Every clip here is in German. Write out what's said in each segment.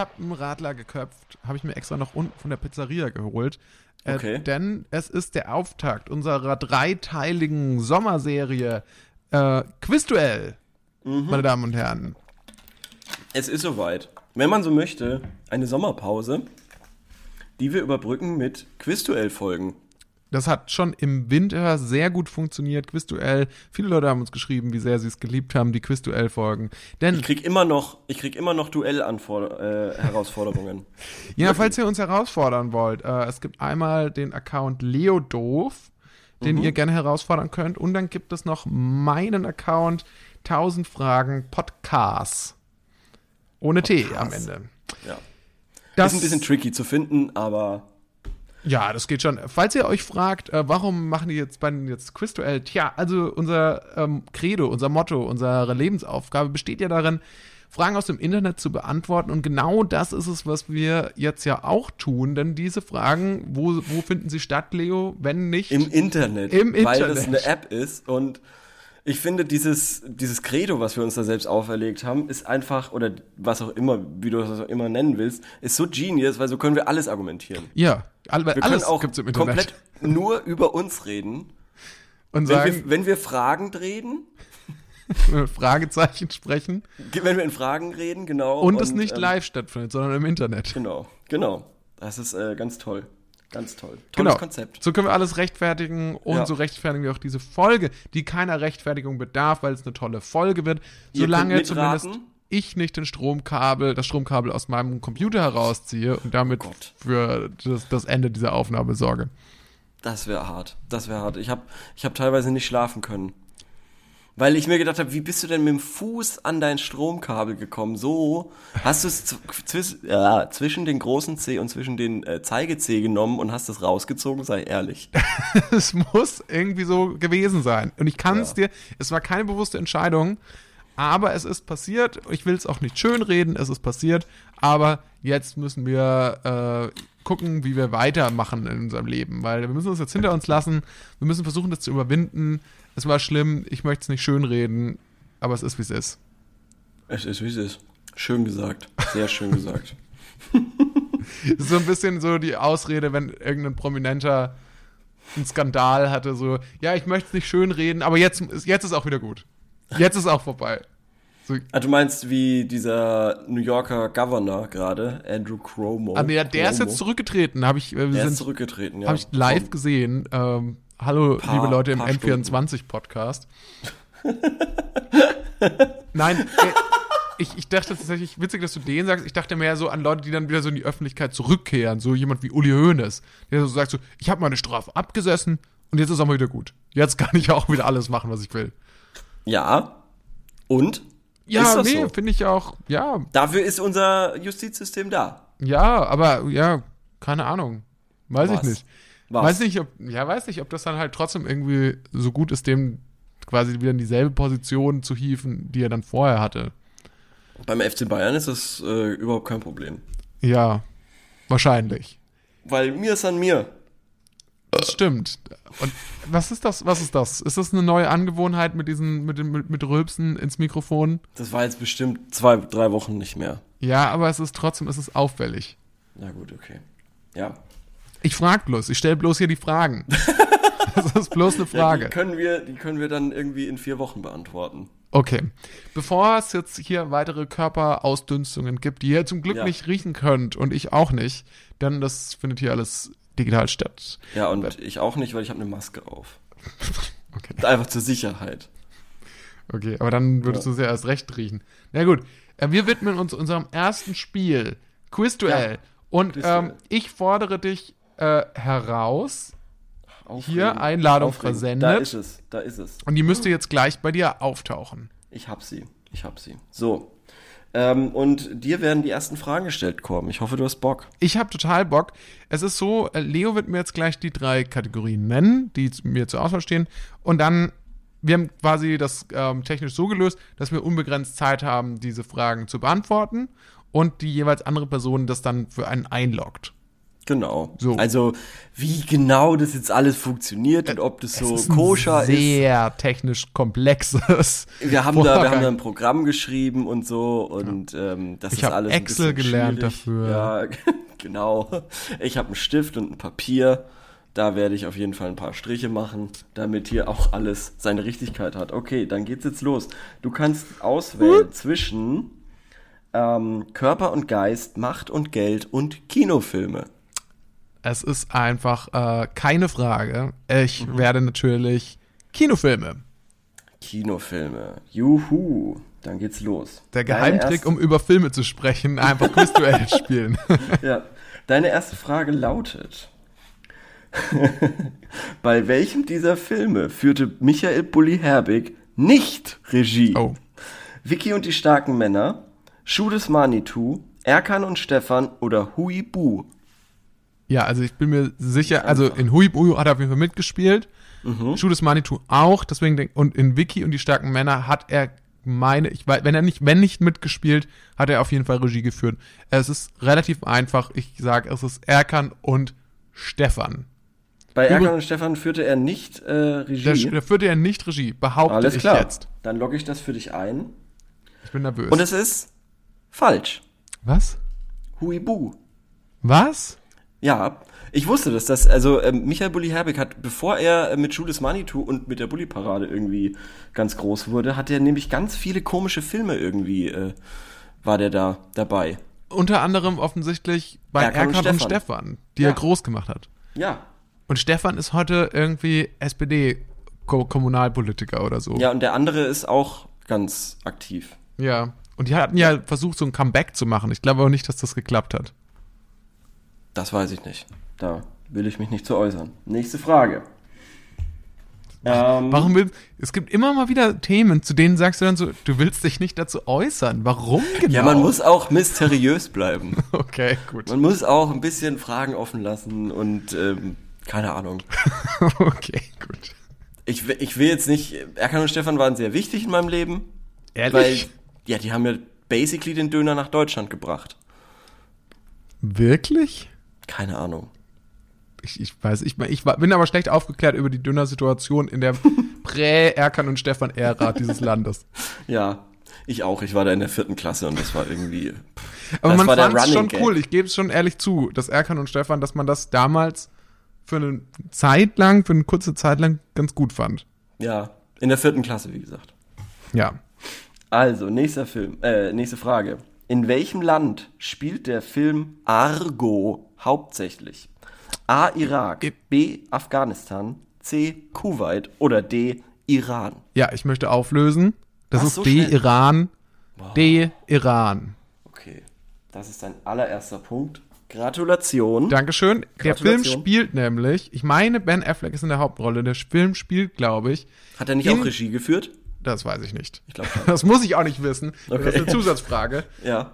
Ich habe einen Radler geköpft, habe ich mir extra noch unten von der Pizzeria geholt. Äh, Okay. Denn es ist der Auftakt unserer dreiteiligen Sommerserie äh, Quizduell, Mhm. meine Damen und Herren. Es ist soweit. Wenn man so möchte, eine Sommerpause, die wir überbrücken mit Quizduell-Folgen. Das hat schon im Winter sehr gut funktioniert, Quizduell. Viele Leute haben uns geschrieben, wie sehr sie es geliebt haben, die Quizduell-Folgen. Denn Ich krieg immer noch, ich krieg immer noch Duell-Herausforderungen. Ja, falls ihr uns herausfordern wollt, äh, es gibt einmal den Account Leodoof, den Mhm. ihr gerne herausfordern könnt. Und dann gibt es noch meinen Account 1000 Fragen Podcast. Ohne T am Ende. ja. Das, ist ein bisschen tricky zu finden, aber ja, das geht schon. Falls ihr euch fragt, äh, warum machen die jetzt beiden jetzt Quizduell? Tja, also unser ähm, Credo, unser Motto, unsere Lebensaufgabe besteht ja darin, Fragen aus dem Internet zu beantworten. Und genau das ist es, was wir jetzt ja auch tun. Denn diese Fragen, wo, wo finden sie statt, Leo, wenn nicht im Internet. Im Weil Internet. das eine App ist und ich finde, dieses, dieses Credo, was wir uns da selbst auferlegt haben, ist einfach, oder was auch immer, wie du das auch immer nennen willst, ist so genius, weil so können wir alles argumentieren. Ja, all, Wir alles können auch komplett nur über uns reden. und Wenn sagen, wir, wenn wir Fragen reden, wir, Fragezeichen sprechen wenn wir in Fragen reden, genau. und, es nicht ähm, live stattfindet, sondern im Internet. Genau, genau. Das ist äh, ganz toll. Ganz toll. Tolles Genau. Konzept. So können wir alles rechtfertigen und Ja. so rechtfertigen wir auch diese Folge, die keiner Rechtfertigung bedarf, weil es eine tolle Folge wird. Solange zumindest ich nicht den Stromkabel, das Stromkabel aus meinem Computer herausziehe und damit Oh für das, das Ende dieser Aufnahme sorge. Das wäre hart. Das wäre hart. Ich habe ich hab teilweise nicht schlafen können. Weil ich mir gedacht habe, wie bist du denn mit dem Fuß an dein Stromkabel gekommen? So hast du es ja, zwischen den großen C und zwischen den äh, Zeige-C genommen und hast es rausgezogen, sei ehrlich. es muss irgendwie so gewesen sein. Und ich kann es dir, es war keine bewusste Entscheidung, aber es ist passiert. Ich will es auch nicht schönreden, es ist passiert. Aber jetzt müssen wir äh, gucken, wie wir weitermachen in unserem Leben. Weil wir müssen es jetzt hinter uns lassen. Wir müssen versuchen, das zu überwinden. Es war schlimm, ich möchte es nicht schönreden, aber es ist, wie es ist. Es ist, wie es ist. Schön gesagt. Sehr schön gesagt. So ein bisschen so die Ausrede, wenn irgendein Prominenter einen Skandal hatte, so, ja, ich möchte es nicht schönreden, aber jetzt, ist- jetzt ist auch wieder gut. Jetzt ist auch vorbei. So, Ah, du meinst wie dieser New Yorker Governor gerade, Andrew Cuomo. ah, nee, der ist Cuomo. jetzt zurückgetreten, habe ich, äh, wir Der ist sind, zurückgetreten, ja. habe ich live gesehen. Ähm, hallo, Paar- liebe Leute im paar N24-Podcast. Nein, äh, ich, ich dachte tatsächlich, witzig, dass du den sagst, ich dachte mehr so an Leute, die dann wieder so in die Öffentlichkeit zurückkehren, so jemand wie Uli Hoeneß, der so sagt so, ich habe meine Strafe abgesessen und jetzt ist auch mal wieder gut. Jetzt kann ich auch wieder alles machen, was ich will. Ja. Und? Ja, nee, so? finde ich auch, ja, Dafür ist unser Justizsystem da. ja, aber ja, keine Ahnung. Weiß Was? ich nicht. Was? Weiß nicht, ob, ja, weiß nicht, ob das dann halt trotzdem irgendwie so gut ist, dem quasi wieder in dieselbe Position zu hieven, die er dann vorher hatte. Beim FC Bayern ist das äh, überhaupt kein Problem. Ja, wahrscheinlich. Weil mir ist an mir. Das stimmt. Und was ist das? Was ist das? Ist das eine neue Angewohnheit mit diesen, mit dem, mit, mit Rülpsen ins Mikrofon? Das war jetzt bestimmt zwei, drei Wochen nicht mehr. Ja, aber es ist trotzdem, es ist auffällig. Na gut, okay. Ja. Ich frage bloß, ich stelle bloß hier die Fragen. das ist bloß eine ja die, Frage. können wir, die können wir dann irgendwie in vier Wochen beantworten. Okay. Bevor es jetzt hier weitere Körperausdünstungen gibt, die ihr zum Glück Ja. nicht riechen könnt und ich auch nicht, denn das findet hier alles digital statt. Ja, und ich auch nicht, weil ich habe eine Maske auf. Okay. Einfach zur Sicherheit. Okay, aber dann würdest du sehr erst recht riechen. Na gut, äh, wir widmen uns unserem ersten Spiel, Quizduell. Ja, Und ähm, ich fordere dich äh, heraus Aufregend. Hier, Einladung Aufregend. versendet. Da ist es, da ist es. und die müsste jetzt gleich bei dir auftauchen. Ich hab sie, ich hab sie. So. Ähm, und dir werden die ersten Fragen gestellt, Korben. Ich hoffe, du hast Bock. Ich habe total Bock. Es ist so, äh, Leo wird mir jetzt gleich die drei Kategorien nennen, die mir zur Auswahl stehen. Und dann, wir haben quasi das ähm, technisch so gelöst, dass wir unbegrenzt Zeit haben, diese Fragen zu beantworten und die jeweils andere Person das dann für einen einloggt. Genau. So. Also, wie genau das jetzt alles funktioniert und ob das so koscher ein ist. sehr technisch komplexes. Wir haben, da, wir haben da ein Programm geschrieben und so und ähm, das Ich ist alles Excel gelernt schwierig. dafür. Ja, genau. Ich habe einen Stift und ein Papier. Da werde ich auf jeden Fall ein paar Striche machen, damit hier auch alles seine Richtigkeit hat. Okay, dann geht's jetzt los. Du kannst auswählen zwischen ähm, Körper und Geist, Macht und Geld und Kinofilme. Es ist einfach äh, keine Frage. Ich Mhm. werde natürlich Kinofilme. Kinofilme. Juhu. Dann geht's los. Der Geheimtrick, um über Filme zu sprechen, einfach Quizduell spielen. Ja. Deine erste Frage lautet: Bei welchem dieser Filme führte Michael Bulli Herbig nicht Regie? Oh. Vicky und die starken Männer, Schuh des Manitou, Erkan und Stefan oder Hui Bu? Ja, also ich bin mir sicher, also in Hui Buyu hat er auf jeden Fall mitgespielt. Mhm. Des Manitou auch, deswegen denk, und in Vicky und die starken Männer hat er meine, ich weiß, wenn er nicht, wenn nicht mitgespielt, hat er auf jeden Fall Regie geführt. Es ist relativ einfach. Ich sage, es ist Erkan und Stefan. Bei Übrig- Erkan und Stefan führte er nicht äh, Regie. Der führte ja nicht Regie, behaupte Alles ich klar. jetzt. Dann logge ich das für dich ein. Ich bin nervös. Und es ist falsch. Was? Hui Bu. Was? Ja, ich wusste das, dass, also ähm, Michael Bulli Herbig hat, bevor er äh, mit des Manitou und mit der Bulli-Parade irgendwie ganz groß wurde, hat er nämlich ganz viele komische Filme irgendwie, äh, war der da dabei. Unter anderem offensichtlich bei Erkan Erkan, und und, Stefan. Stefan, die Ja. er groß gemacht hat. Ja. Und Stefan ist heute irgendwie SPD-Kommunalpolitiker oder so. Ja, und der andere ist auch ganz aktiv. Ja. Und die hatten ja versucht, so ein Comeback zu machen. Ich glaube aber nicht, dass das geklappt hat. Das weiß ich nicht. Da will ich mich nicht zu äußern. Nächste Frage. Ähm, Warum will, es gibt immer mal wieder Themen, zu denen sagst du dann so, du willst dich nicht dazu äußern. Warum genau? Ja, man muss auch mysteriös bleiben. Okay, gut. Man muss auch ein bisschen Fragen offen lassen und ähm, keine Ahnung. okay, gut. Ich, will- ich will jetzt nicht, Erkan und Stefan waren sehr wichtig in meinem Leben. Weil, Ehrlich? ja, die haben ja basically den Döner nach Deutschland gebracht. Wirklich? Keine Ahnung. Ich, ich weiß, ich, ich bin aber schlecht aufgeklärt über die Döner-Situation in der Prä-Erkan und Stefan-Ära dieses Landes. Ja, ich auch. Ich war da in der vierten Klasse und das war irgendwie. Aber das man fand es schon Gag. cool. Ich gebe es schon ehrlich zu, dass Erkan und Stefan, dass man das damals für eine Zeit lang, für eine kurze Zeit lang ganz gut fand. Ja, in der vierten Klasse, wie gesagt. Ja. Also, nächster Film, äh, nächste Frage. In welchem Land spielt der Film Argo hauptsächlich? A. Irak, B. Afghanistan, C. Kuwait oder D. Iran? Ja, ich möchte auflösen. Das Ach, ist so D. schnell. Iran. D. Iran. Okay, das ist dein allererster Punkt. Gratulation. Dankeschön. Der Film Gratulation. spielt nämlich, ich meine, Ben Affleck ist in der Hauptrolle. Der Film spielt, glaube ich, Hat er nicht In- auch Regie geführt? Das weiß ich nicht. Ich glaube. Das muss ich auch nicht wissen. Das Okay. ist eine Zusatzfrage. Ja.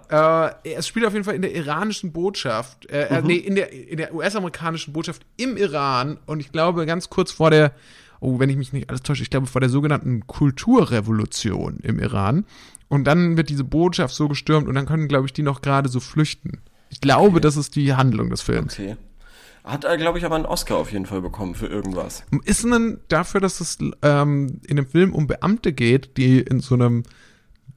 Äh, es spielt auf jeden Fall in der iranischen Botschaft, äh, äh, nee, in der, in der US-amerikanischen Botschaft im Iran und ich glaube ganz kurz vor der, oh, wenn ich mich nicht alles täusche, ich glaube vor der sogenannten Kulturrevolution im Iran. Und dann wird diese Botschaft so gestürmt und dann können, glaube ich, die noch gerade so flüchten. Ich glaube, das ist die Handlung des Films. Okay. Hat er, glaube ich, aber einen Oscar auf jeden Fall bekommen für irgendwas. Ist denn dafür, dass es ähm, in dem Film um Beamte geht, die in so einem,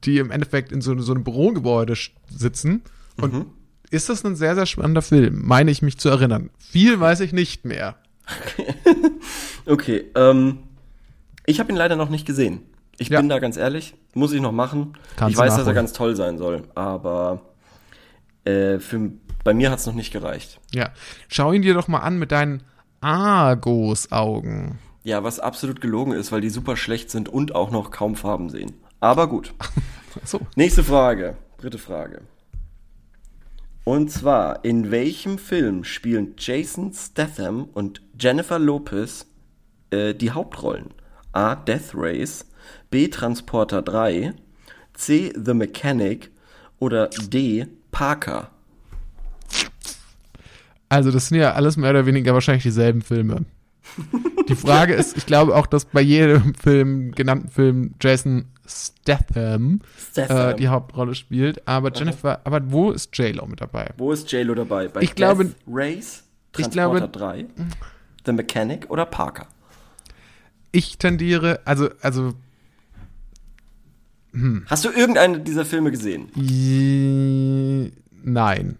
die im Endeffekt in so, so einem Bürogebäude sitzen? Und ist das ein sehr, sehr spannender Film, meine ich mich zu erinnern. Viel weiß ich nicht mehr. Okay, ähm, ich habe ihn leider noch nicht gesehen. Ich Ja. bin da ganz ehrlich, muss ich noch machen. Kannst ich weiß, dass er ganz toll sein soll, aber äh, für, bei mir hat's noch nicht gereicht. Ja. Schau ihn dir doch mal an mit deinen Argos-Augen. Ja, was absolut gelogen ist, weil die super schlecht sind und auch noch kaum Farben sehen. Aber gut. So. Nächste Frage. Dritte Frage. Und zwar, in welchem Film spielen Jason Statham und Jennifer Lopez äh, die Hauptrollen? A. Death Race, B. Transporter 3, C. The Mechanic oder D. Parker? Also, das sind ja alles mehr oder weniger wahrscheinlich dieselben Filme. Die Frage ist, ich glaube auch, dass bei jedem Film, genannten Film, Jason Statham, Statham. Äh, die Hauptrolle spielt. Aber Jennifer, aber wo ist J-Lo mit dabei? Wo ist JLo dabei? Bei Ich glaube- Race, ich Transporter glaube- 3, The Mechanic oder Parker? Ich tendiere, also, also, Hast du irgendeinen dieser Filme gesehen? i- nein.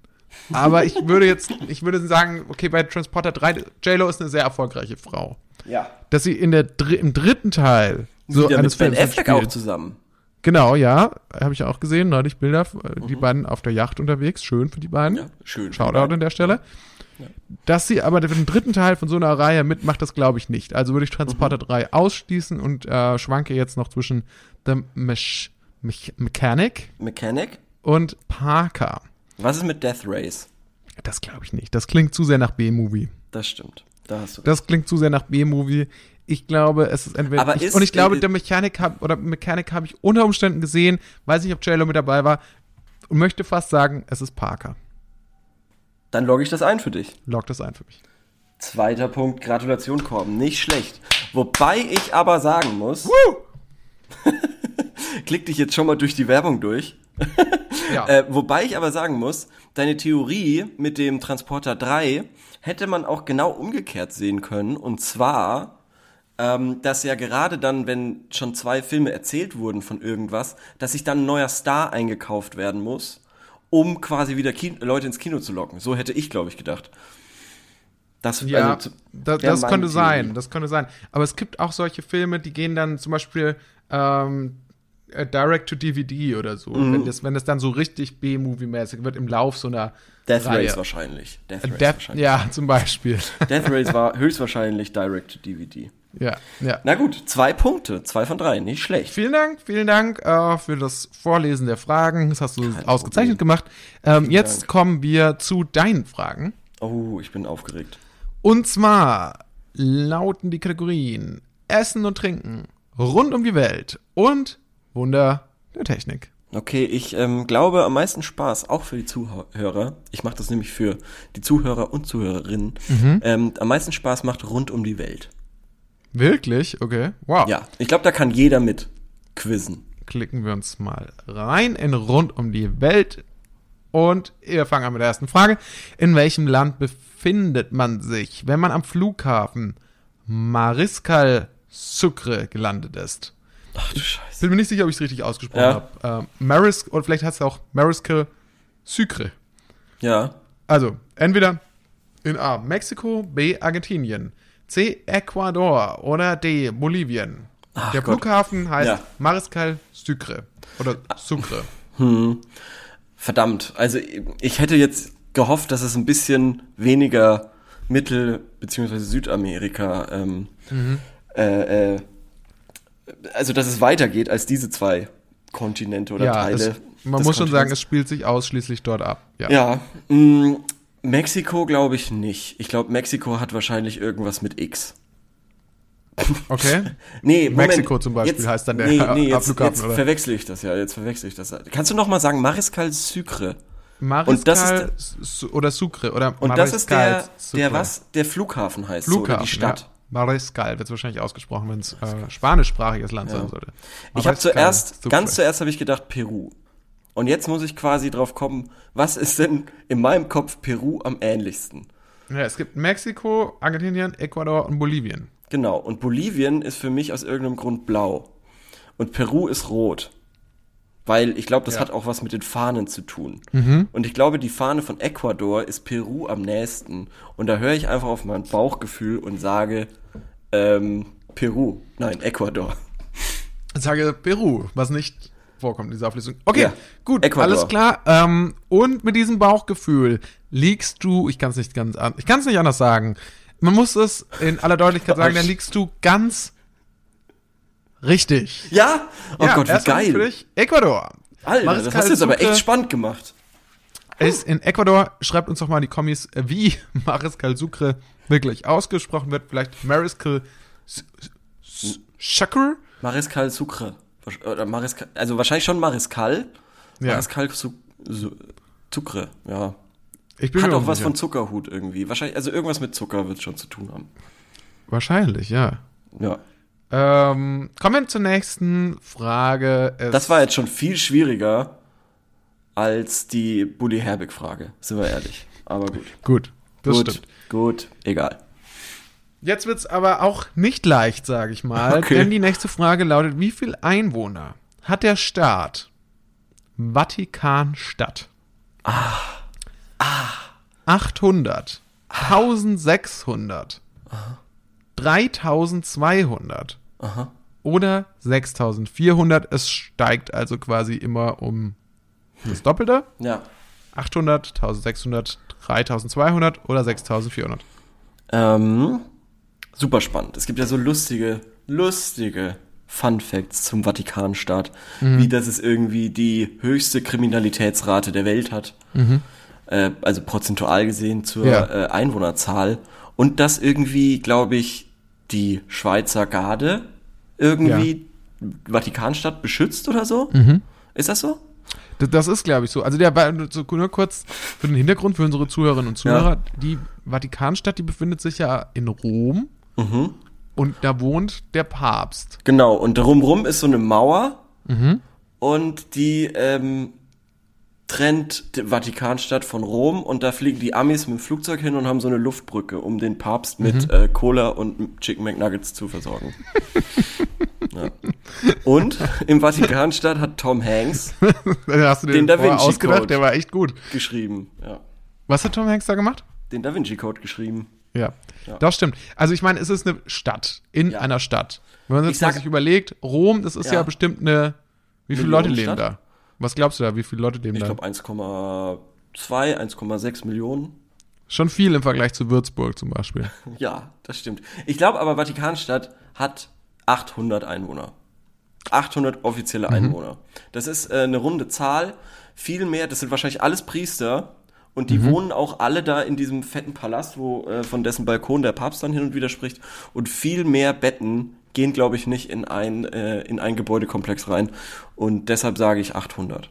Aber ich würde jetzt, ich würde sagen, okay, bei Transporter 3, J-Lo ist eine sehr erfolgreiche Frau. Ja. Dass sie in der im dritten Teil so Wieder eines mit Ben Affleck auch zusammen. Genau, ja, habe ich auch gesehen, neulich Bilder, äh, die beiden auf der Yacht unterwegs, schön für die beiden. Mhm. Ja, schön. Shoutout an der Stelle. Dass sie aber den dritten Teil von so einer Reihe mitmacht, das glaube ich nicht. Also würde ich Transporter Mhm. 3 ausschließen und äh, schwanke jetzt noch zwischen The Mech Mech Mechanic Mechanic? und Parker. Was ist mit Death Race? Das glaube ich nicht. Das klingt zu sehr nach B-Movie. Das stimmt. Da hast du Das klingt zu sehr nach B-Movie. Ich glaube, es ist entweder. Aber ich, ist- und ich glaube, äh, der Mechanik hab, oder Mechanik habe ich unter Umständen gesehen, weiß nicht, ob JLo mit dabei war und möchte fast sagen, es ist Parker. Dann logge ich das ein für dich. Log das ein für mich. Zweiter Punkt, Gratulation, Korben. Nicht schlecht. Wobei ich aber sagen muss, klick dich jetzt schon mal durch die Werbung durch. Ja. Äh, wobei ich aber sagen muss, deine Theorie mit dem Transporter 3 hätte man auch genau umgekehrt sehen können. Und zwar, ähm, dass ja gerade dann, wenn schon zwei Filme erzählt wurden von irgendwas, dass sich dann ein neuer Star eingekauft werden muss, um quasi wieder Ki Leute ins Kino zu locken. So hätte ich, glaube ich, gedacht. Das, Ja, also, da, das könnte Theorie. sein, das könnte sein. Aber es gibt auch solche Filme, die gehen dann zum Beispiel ähm, äh, direct to DVD oder so. Mhm. Wenn, das, wenn das dann so richtig B-Movie-mäßig wird im Lauf so einer Death Reihe. Race wahrscheinlich. Death Race Death, wahrscheinlich. ja, zum Beispiel. Death Race war höchstwahrscheinlich Direct to DVD. ja, ja. Na gut, zwei Punkte, zwei von drei, nicht schlecht. Vielen Dank, vielen Dank äh, für das Vorlesen der Fragen. Das hast du ausgezeichnet gemacht. Ähm, jetzt Dank. kommen wir zu deinen Fragen. Oh, ich bin aufgeregt. Und zwar lauten die Kategorien Essen und Trinken, rund um die Welt und Wunder der Technik. Okay, ich ähm, glaube am meisten Spaß, auch für die Zuhörer, ich mache das nämlich für die Zuhörer und Zuhörerinnen, ähm, am meisten Spaß macht rund um die Welt. Wirklich? Okay. Wow. Ja, ich glaube, da kann jeder mit quizzen. Klicken wir uns mal rein in rund um die Welt. Und wir fangen an mit der ersten Frage. In welchem Land befindet man sich, wenn man am Flughafen Mariscal Sucre gelandet ist? Ach du Scheiße. Bin mir nicht sicher, ob ich es richtig ausgesprochen Ja. habe. Ähm, Maris, oder vielleicht heißt es auch Mariscal Sucre. Ja, Also, entweder in A. Mexiko, B. Argentinien, C. Ecuador oder D. Bolivien. Ach Der Gott. Flughafen heißt Ja. Mariscal Sucre. Oder Sucre. verdammt. Also ich hätte jetzt gehofft, dass es ein bisschen weniger Mittel- bzw. Südamerika, ähm, äh, äh, also dass es weitergeht als diese zwei Kontinente oder ja, Teile. es, man muss schon sagen, Kontinents. es spielt sich ausschließlich dort ab. Ja. Ja, mh, Mexiko glaube ich nicht. Ich glaube, Mexiko hat wahrscheinlich irgendwas mit X. Okay. Nee, Moment. Mexiko zum Beispiel heißt dann der nee, nee, jetzt, Flughafen, jetzt oder? verwechsel ich das ja, jetzt verwechsel ich das. Kannst du noch mal sagen, Mariscal Sucre? Mariscal Und das Su- oder Sucre. Oder Und das ist der, Sucre. der was? Der Flughafen heißt so, Flughafen, oder die Stadt. Ja. Mariscal wird es wahrscheinlich ausgesprochen, wenn es äh, spanischsprachiges Land sein sollte. Ich habe Mariscal zuerst, ganz zuerst habe ich gedacht Peru. Und jetzt muss ich quasi drauf kommen, was ist denn in meinem Kopf Peru am ähnlichsten? Ja, es gibt Mexiko, Argentinien, Ecuador und Bolivien. Genau. Und Bolivien ist für mich aus irgendeinem Grund blau. Und Peru ist rot. Weil ich glaube, das Ja. hat auch was mit den Fahnen zu tun. Mhm. Und ich glaube, die Fahne von Ecuador ist Peru am nächsten. Und da höre ich einfach auf mein Bauchgefühl und sage ähm, Peru. Nein, Ecuador. Ich sage Peru, was nicht vorkommt in dieser Auflistung. Okay, Ja, gut, Ecuador. alles klar. Ähm, und mit diesem Bauchgefühl liegst du, ich kann es nicht ganz an, ich kann es nicht anders sagen. Man muss es in aller Deutlichkeit sagen, dann liegst du ganz richtig. Ja? Oh ja, Gott, wie geil. Ecuador. Alter, das Mariscal hast du jetzt aber echt spannend gemacht. Ist in Ecuador, schreibt uns doch mal in die Kommis, wie Mariscal Sucre wirklich ausgesprochen wird. Vielleicht Mariscal Sucre? Mariscal Sucre. Oder Mariscal, also wahrscheinlich schon Mariscal. Ja. Mariscal Su Su Sucre, ja. Ich bin Hat auch was von Zuckerhut irgendwie. Wahrscheinlich, also irgendwas mit Zucker wird schon zu tun haben. Wahrscheinlich, ja. Ja. Ähm, kommen wir zur nächsten Frage. Es Das war jetzt schon viel schwieriger als die Bully Herbig-Frage, sind wir ehrlich. Aber gut. gut. Das gut, stimmt. gut, egal. Jetzt wird's aber auch nicht leicht, sage ich mal, Okay. denn die nächste Frage lautet: Wie viel Einwohner hat der Staat Vatikanstadt? Ah. Ah. 800, 1600, 3200 Aha. oder 6400. Es steigt also quasi immer um das Doppelte. Ja. 800, 1600, 3200 oder 6400. Ähm, super spannend. Es gibt ja so lustige, lustige Fun Facts zum Vatikanstaat, wie das es irgendwie die höchste Kriminalitätsrate der Welt hat. Äh, also prozentual gesehen zur Ja. äh, Einwohnerzahl. Und dass irgendwie, glaube ich, die Schweizer Garde irgendwie Vatikanstadt beschützt oder so. Ist das so? Das, das ist, glaube ich, so. Also der nur kurz für den Hintergrund für unsere Zuhörerinnen und Zuhörer. Die Vatikanstadt, die befindet sich ja in Rom Mhm. und da wohnt der Papst. Genau, und drumrum ist so eine Mauer und die ähm, trennt die Vatikanstadt von Rom und da fliegen die Amis mit dem Flugzeug hin und haben so eine Luftbrücke, um den Papst mit äh, Cola und Chicken McNuggets zu versorgen. ja. Und im Vatikanstadt hat Tom Hanks Da hast du Den Da vorher Vinci ausgedacht, Code. der war echt gut. geschrieben. Ja. Was hat Tom Hanks da gemacht? Den Da Vinci Code geschrieben. Ja, Ja. das stimmt. Also ich meine, es ist eine Stadt in einer Stadt. Wenn man sich überlegt, Rom, das ist ja, bestimmt eine. Wie viele Leute leben Millionenstadt? da? Was glaubst du da? Wie viele Leute leben Ich da? glaube 1,2, 1,6 Millionen. Schon viel im Vergleich zu Würzburg zum Beispiel. Ja, das stimmt. Ich glaube aber, Vatikanstadt hat 800 Einwohner. 800 offizielle Einwohner. Das ist äh, eine runde Zahl. Viel mehr, das sind wahrscheinlich alles Priester. Und die wohnen auch alle da in diesem fetten Palast, wo äh, von dessen Balkon der Papst dann hin und wieder spricht. Und viel mehr Betten gehen, glaube ich, nicht in ein, äh, in ein Gebäudekomplex rein. Und deshalb sage ich 800.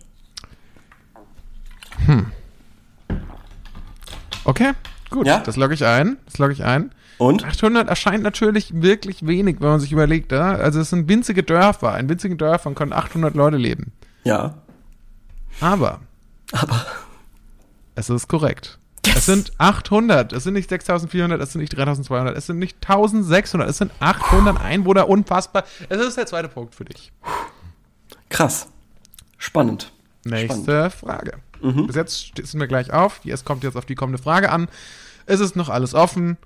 Okay, gut. Ja? Das logge ich ein. Das logge ich ein. Und? 800 erscheint natürlich wirklich wenig, wenn man sich überlegt. Ja? Also es sind winzige Dörfer. In winzigen Dörfern können 800 Leute leben. Ja. Aber Aber. es ist korrekt. Es sind 800. Es sind nicht 6400, es sind nicht 3200, es sind nicht 1600, es sind 800 Einwohner. Unfassbar. Es ist der zweite Punkt für dich. Krass. Spannend. Nächste Frage. Bis jetzt sind wir gleich auf. Es kommt jetzt auf die kommende Frage an. Es ist noch alles offen.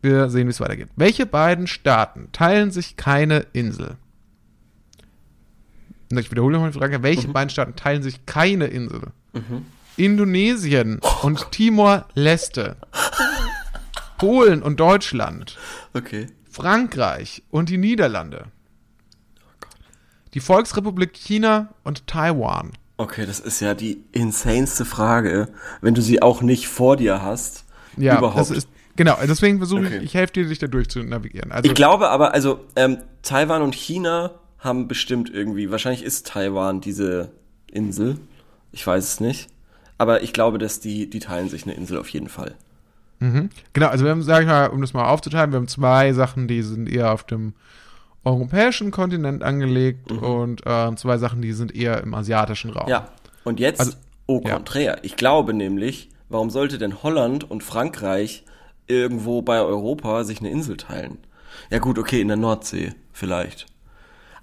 Wir sehen, wie es weitergeht. Welche beiden Staaten teilen sich keine Insel? Ich wiederhole nochmal die Frage. Welche beiden Staaten teilen sich keine Insel? Indonesien und Timor-Leste. Polen und Deutschland. Okay. Frankreich und die Niederlande. Die Volksrepublik China und Taiwan. Okay, das ist ja die insaneste Frage, wenn du sie auch nicht vor dir hast. Ja, überhaupt. das ist genau. Deswegen versuche Okay. ich, ich helfe dir, dich da durch zu navigieren. Also ich glaube aber, also ähm, Taiwan und China haben bestimmt irgendwie, wahrscheinlich ist Taiwan diese Insel. Ich weiß es nicht. Aber ich glaube, dass die, die teilen sich eine Insel auf jeden Fall. genau. Also wir haben, sag ich mal, um das mal aufzuteilen, wir haben zwei Sachen, die sind eher auf dem europäischen Kontinent angelegt und äh, zwei Sachen, die sind eher im asiatischen Raum. Ja. Und jetzt, Also, au ja. contraire. Ich glaube nämlich, warum sollte denn Holland und Frankreich irgendwo bei Europa sich eine Insel teilen? Ja gut, okay, in der Nordsee vielleicht.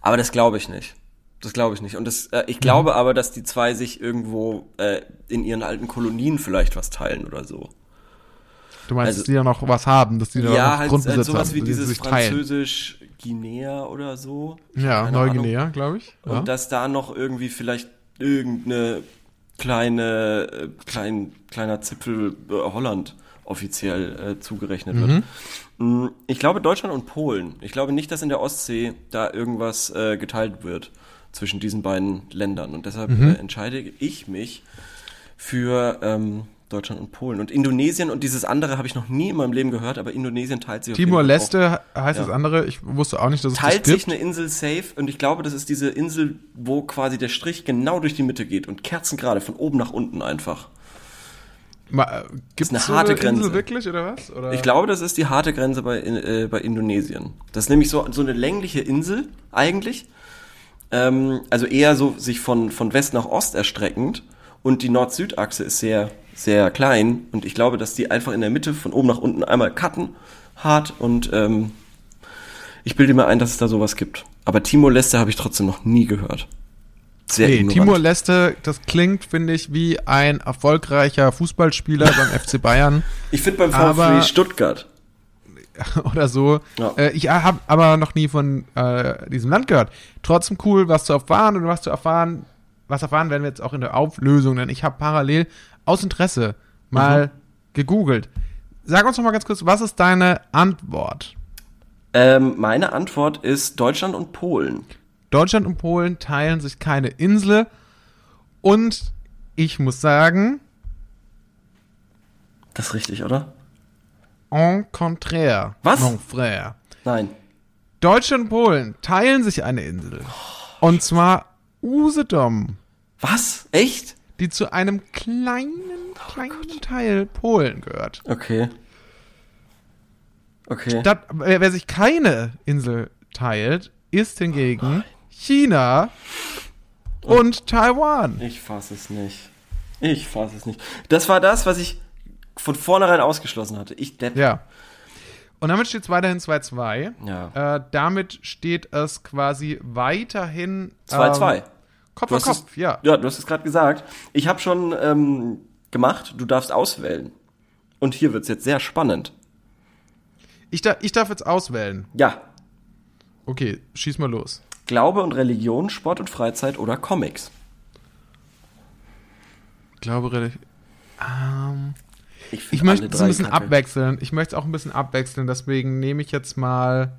Aber das glaube ich nicht. Das glaube ich nicht. Und das, äh, Mhm. ich glaube aber, dass die zwei sich irgendwo äh, in ihren alten Kolonien vielleicht was teilen oder so. Du meinst, Also- dass die ja noch was haben, dass die da ja, noch halt, Grundbesitz halt sowas haben, wie dieses französisch Guinea oder so. Ja. Neuguinea, glaube ich. Und Ja. dass da noch irgendwie vielleicht irgendeine kleine, äh, klein, kleiner Zipfel äh, Holland offiziell äh, zugerechnet wird. Mm, Ich glaube Deutschland und Polen. Ich glaube nicht, dass in der Ostsee da irgendwas äh, geteilt wird zwischen diesen beiden Ländern. Und deshalb äh, entscheide ich mich für ähm, Deutschland und Polen. Und Indonesien und dieses andere habe ich noch nie in meinem Leben gehört, aber Indonesien teilt sich Timor-Leste heißt Ja. das andere. Ich wusste auch nicht, dass es teilt das sich gibt. eine Insel safe und ich glaube, das ist diese Insel, wo quasi der Strich genau durch die Mitte geht und kerzengerade von oben nach unten einfach. Gibt eine es so harte eine Insel Grenze. wirklich oder was? Oder? Ich glaube, das ist die harte Grenze bei, äh, bei Indonesien. Das ist nämlich so, so eine längliche Insel eigentlich. Ähm, also eher so sich von, von West nach Ost erstreckend. Und die Nord-Süd-Achse ist sehr, sehr klein. Und ich glaube, dass die einfach in der Mitte von oben nach unten einmal cutten, hart. Und ähm, ich bilde mir ein, dass es da sowas gibt. Aber Timor-Leste habe ich trotzdem noch nie gehört. Sehr Nee, ignorant. Timor-Leste, das klingt, finde ich, wie ein erfolgreicher Fußballspieler beim FC Bayern Ich finde beim VfB Stuttgart. oder so. Ja. Äh, ich habe aber noch nie von äh, diesem Land gehört. Trotzdem cool, was zu erfahren und was zu erfahren, was erfahren werden wir jetzt auch in der Auflösung, denn ich habe parallel aus Interesse mal Mhm. gegoogelt. Sag uns noch mal ganz kurz, was ist deine Antwort? Ähm, meine Antwort ist Deutschland und Polen. Deutschland und Polen teilen sich keine Insel und ich muss sagen, Das ist richtig, oder? En contraire, Was? mon frère. Nein. Deutschland und Polen teilen sich eine Insel. Und zwar Usedom, Was? Echt? die zu einem kleinen, kleinen Teil Polen gehört. Okay. Okay. Statt, wer, wer sich keine Insel teilt, ist hingegen China und Taiwan. Ich fasse es nicht. Ich fasse es nicht. Das war das, was ich von vornherein ausgeschlossen hatte. Ich depp. Ja. Und damit steht es weiterhin 2-2. Ja. Äh, damit steht es quasi weiterhin 2-2. Ähm, Kopf an Kopf, es- ja. Ja, du hast es gerade gesagt. Ich habe schon ähm, gemacht. Du darfst auswählen. Und hier wird's jetzt sehr spannend. Ich, da, ich darf jetzt auswählen. Ja. Okay, schieß mal los. Glaube und Religion, Sport und Freizeit oder Comics. Glaube, relativ. Ähm, Ich, ich möchte es ein bisschen kacke. abwechseln. Ich möchte es auch ein bisschen abwechseln. Deswegen nehme ich jetzt mal.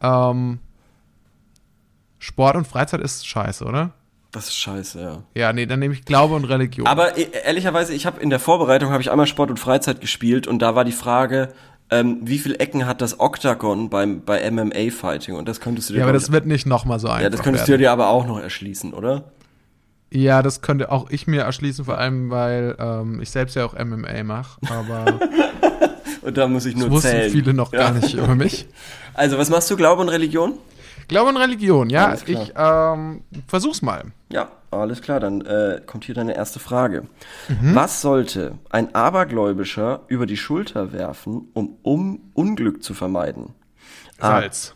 Ähm, Sport und Freizeit ist scheiße, oder? Das ist scheiße, ja. Ja, nee, dann nehme ich Glaube und Religion. Aber e- ehrlicherweise, ich habe in der Vorbereitung habe ich einmal Sport und Freizeit gespielt und da war die Frage, ähm, wie viele Ecken hat das Octagon beim bei MMA Fighting und das könntest du dir ja, aber das ich, wird nicht nochmal so einfach. ja, das könntest du werden. dir aber auch noch erschließen, oder? Ja, das könnte auch ich mir erschließen, vor allem, weil ähm, ich selbst ja auch MMA mache. Aber Und da muss ich nur das wussten zählen. viele noch Ja. gar nicht über mich. Also, was machst du Glaube und Religion? Glaube und Religion, ja. Ich ähm, versuch's mal. Ja, alles klar, dann äh, kommt hier deine erste Frage. Mhm. Was sollte ein Abergläubischer über die Schulter werfen, um, um Unglück zu vermeiden? A. Salz.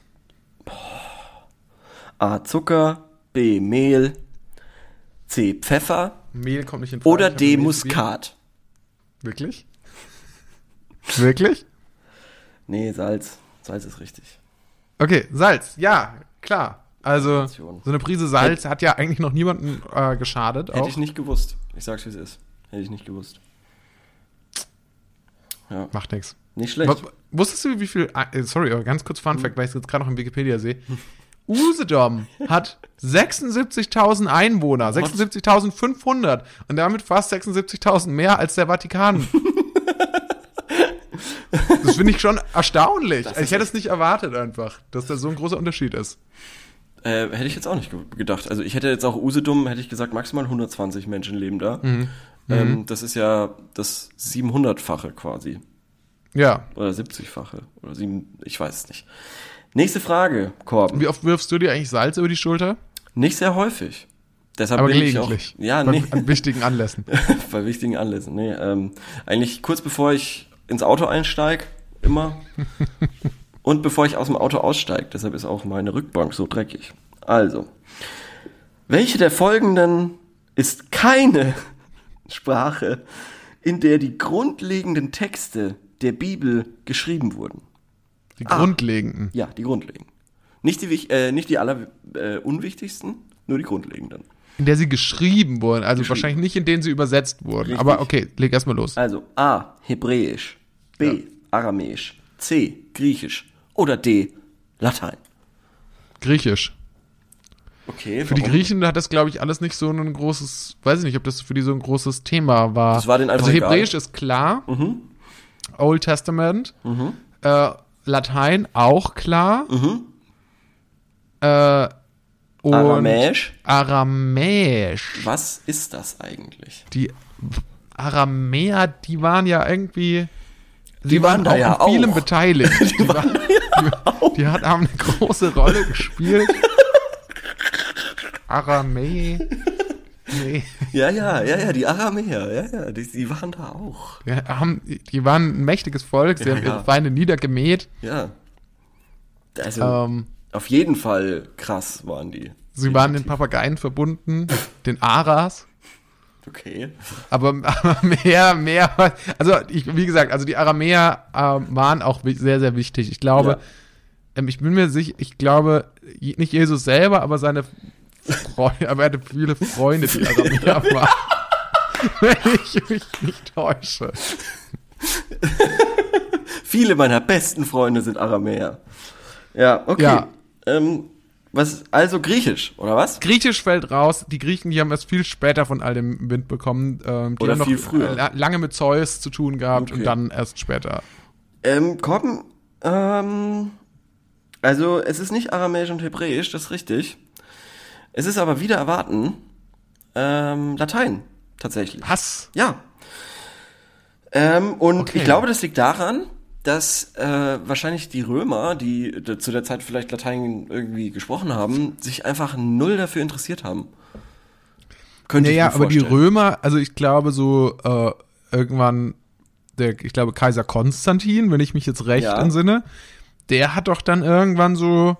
A. Zucker, B. Mehl, C. Pfeffer Mehl kommt nicht in Frage. oder D. Muskat. Wirklich? Wirklich? Nee, Salz. Salz ist richtig. Okay, Salz, ja, klar. Also, so eine Prise Salz hat ja eigentlich noch niemanden äh, geschadet. Hätte Auch. ich nicht gewusst. Ich sag's, wie es ist. Hätte ich nicht gewusst. Ja, Macht nichts. nicht schlecht. Wusstest du, wie viel. äh, Sorry, aber ganz kurz Fun Fact, weil ich es jetzt gerade noch im Wikipedia sehe. Usedom hat 76.000 Einwohner, 76.500 und damit fast 76.000 mehr als der Vatikan. das finde ich schon erstaunlich. Also ich hätte es nicht erwartet einfach, dass da so ein großer Unterschied ist. Äh, hätte ich jetzt auch nicht ge gedacht. Also ich hätte jetzt auch Usedom, hätte ich gesagt, maximal 120 Menschen leben da. Mhm. Ähm, das ist ja das 700-fache quasi. Ja. Oder 70-fache. Oder sieben, ich weiß es nicht. Nächste Frage, Korben. Wie oft wirfst du dir eigentlich Salz über die Schulter? Nicht sehr häufig. Deshalb Aber bin ich auch, gelegentlich. ja, Bei- nee, An wichtigen Anlässen. bei wichtigen Anlässen. Nee, ähm, eigentlich kurz bevor ich ins Auto einsteige, immer. und bevor ich aus dem Auto aussteige. Deshalb ist auch meine Rückbank so dreckig. Also, welche der folgenden ist keine Sprache, in der die grundlegenden Texte der Bibel geschrieben wurden? Die Ah. grundlegenden. Ja, die grundlegenden. Nicht die, äh, nicht die aller äh, unwichtigsten, nur die grundlegenden. In der sie geschrieben wurden. Also Geschrieben. wahrscheinlich nicht, in denen sie übersetzt wurden. Richtig. Aber okay, leg erstmal los. Also A. Hebräisch, B. Aramäisch, C. Griechisch oder D. Latein. Griechisch. Okay, Für die Griechen hat das, glaube ich, alles nicht so ein großes, weiß ich nicht, ob das für die so ein großes Thema war. Das war denen einfach Also egal. Hebräisch ist klar. Old Testament. Äh, Latein auch klar. Äh, und Aramäisch. Aramäisch. Was ist das eigentlich? Die Aramäer, die waren ja irgendwie. Die sie waren da auch ja an vielem auch. beteiligt. Die, waren, die, die hat, haben eine große Rolle gespielt. Aramä. Nee. Ja, ja, ja, ja, die Aramäer, ja, ja, die, die waren da auch. Die, haben, die waren ein mächtiges Volk, sie Ja, haben ja. ihre Feinde niedergemäht. Ja. Also, Ähm, auf jeden Fall krass waren die. sie waren den Papageien verbunden, den Aras. Okay. Aber, aber mehr, mehr, also ich, wie gesagt, also die Aramäer äh, waren auch sehr, sehr wichtig. Ich glaube, Ja. ähm, ich bin mir sicher, ich glaube, nicht Jesus selber, aber seine Freunde, aber er hatte viele Freunde, die Aramäer waren. Wenn ich mich nicht täusche. Viele meiner besten Freunde sind Aramäer. Ja, okay. Ja. Ähm, was, also Griechisch, oder was? Griechisch fällt raus, die Griechen, die haben erst viel später von all dem Wind bekommen. Ähm, die Oder haben noch viel früher. la- lange mit Zeus zu tun gehabt Okay. und dann erst später. Ähm, komm, ähm, also es ist nicht Aramäisch und Hebräisch, das ist richtig. Es ist aber wieder erwarten, ähm, Latein, tatsächlich. Was? Ja. Ähm, und Okay. ich glaube, das liegt daran, dass äh, wahrscheinlich die Römer, die zu der Zeit vielleicht Latein irgendwie gesprochen haben, sich einfach null dafür interessiert haben. Könnte Naja, ich mir aber die vorstellen. Römer, also ich glaube so äh, irgendwann, der, ich glaube Kaiser Konstantin, wenn ich mich jetzt recht Ja. entsinne, der hat doch dann irgendwann so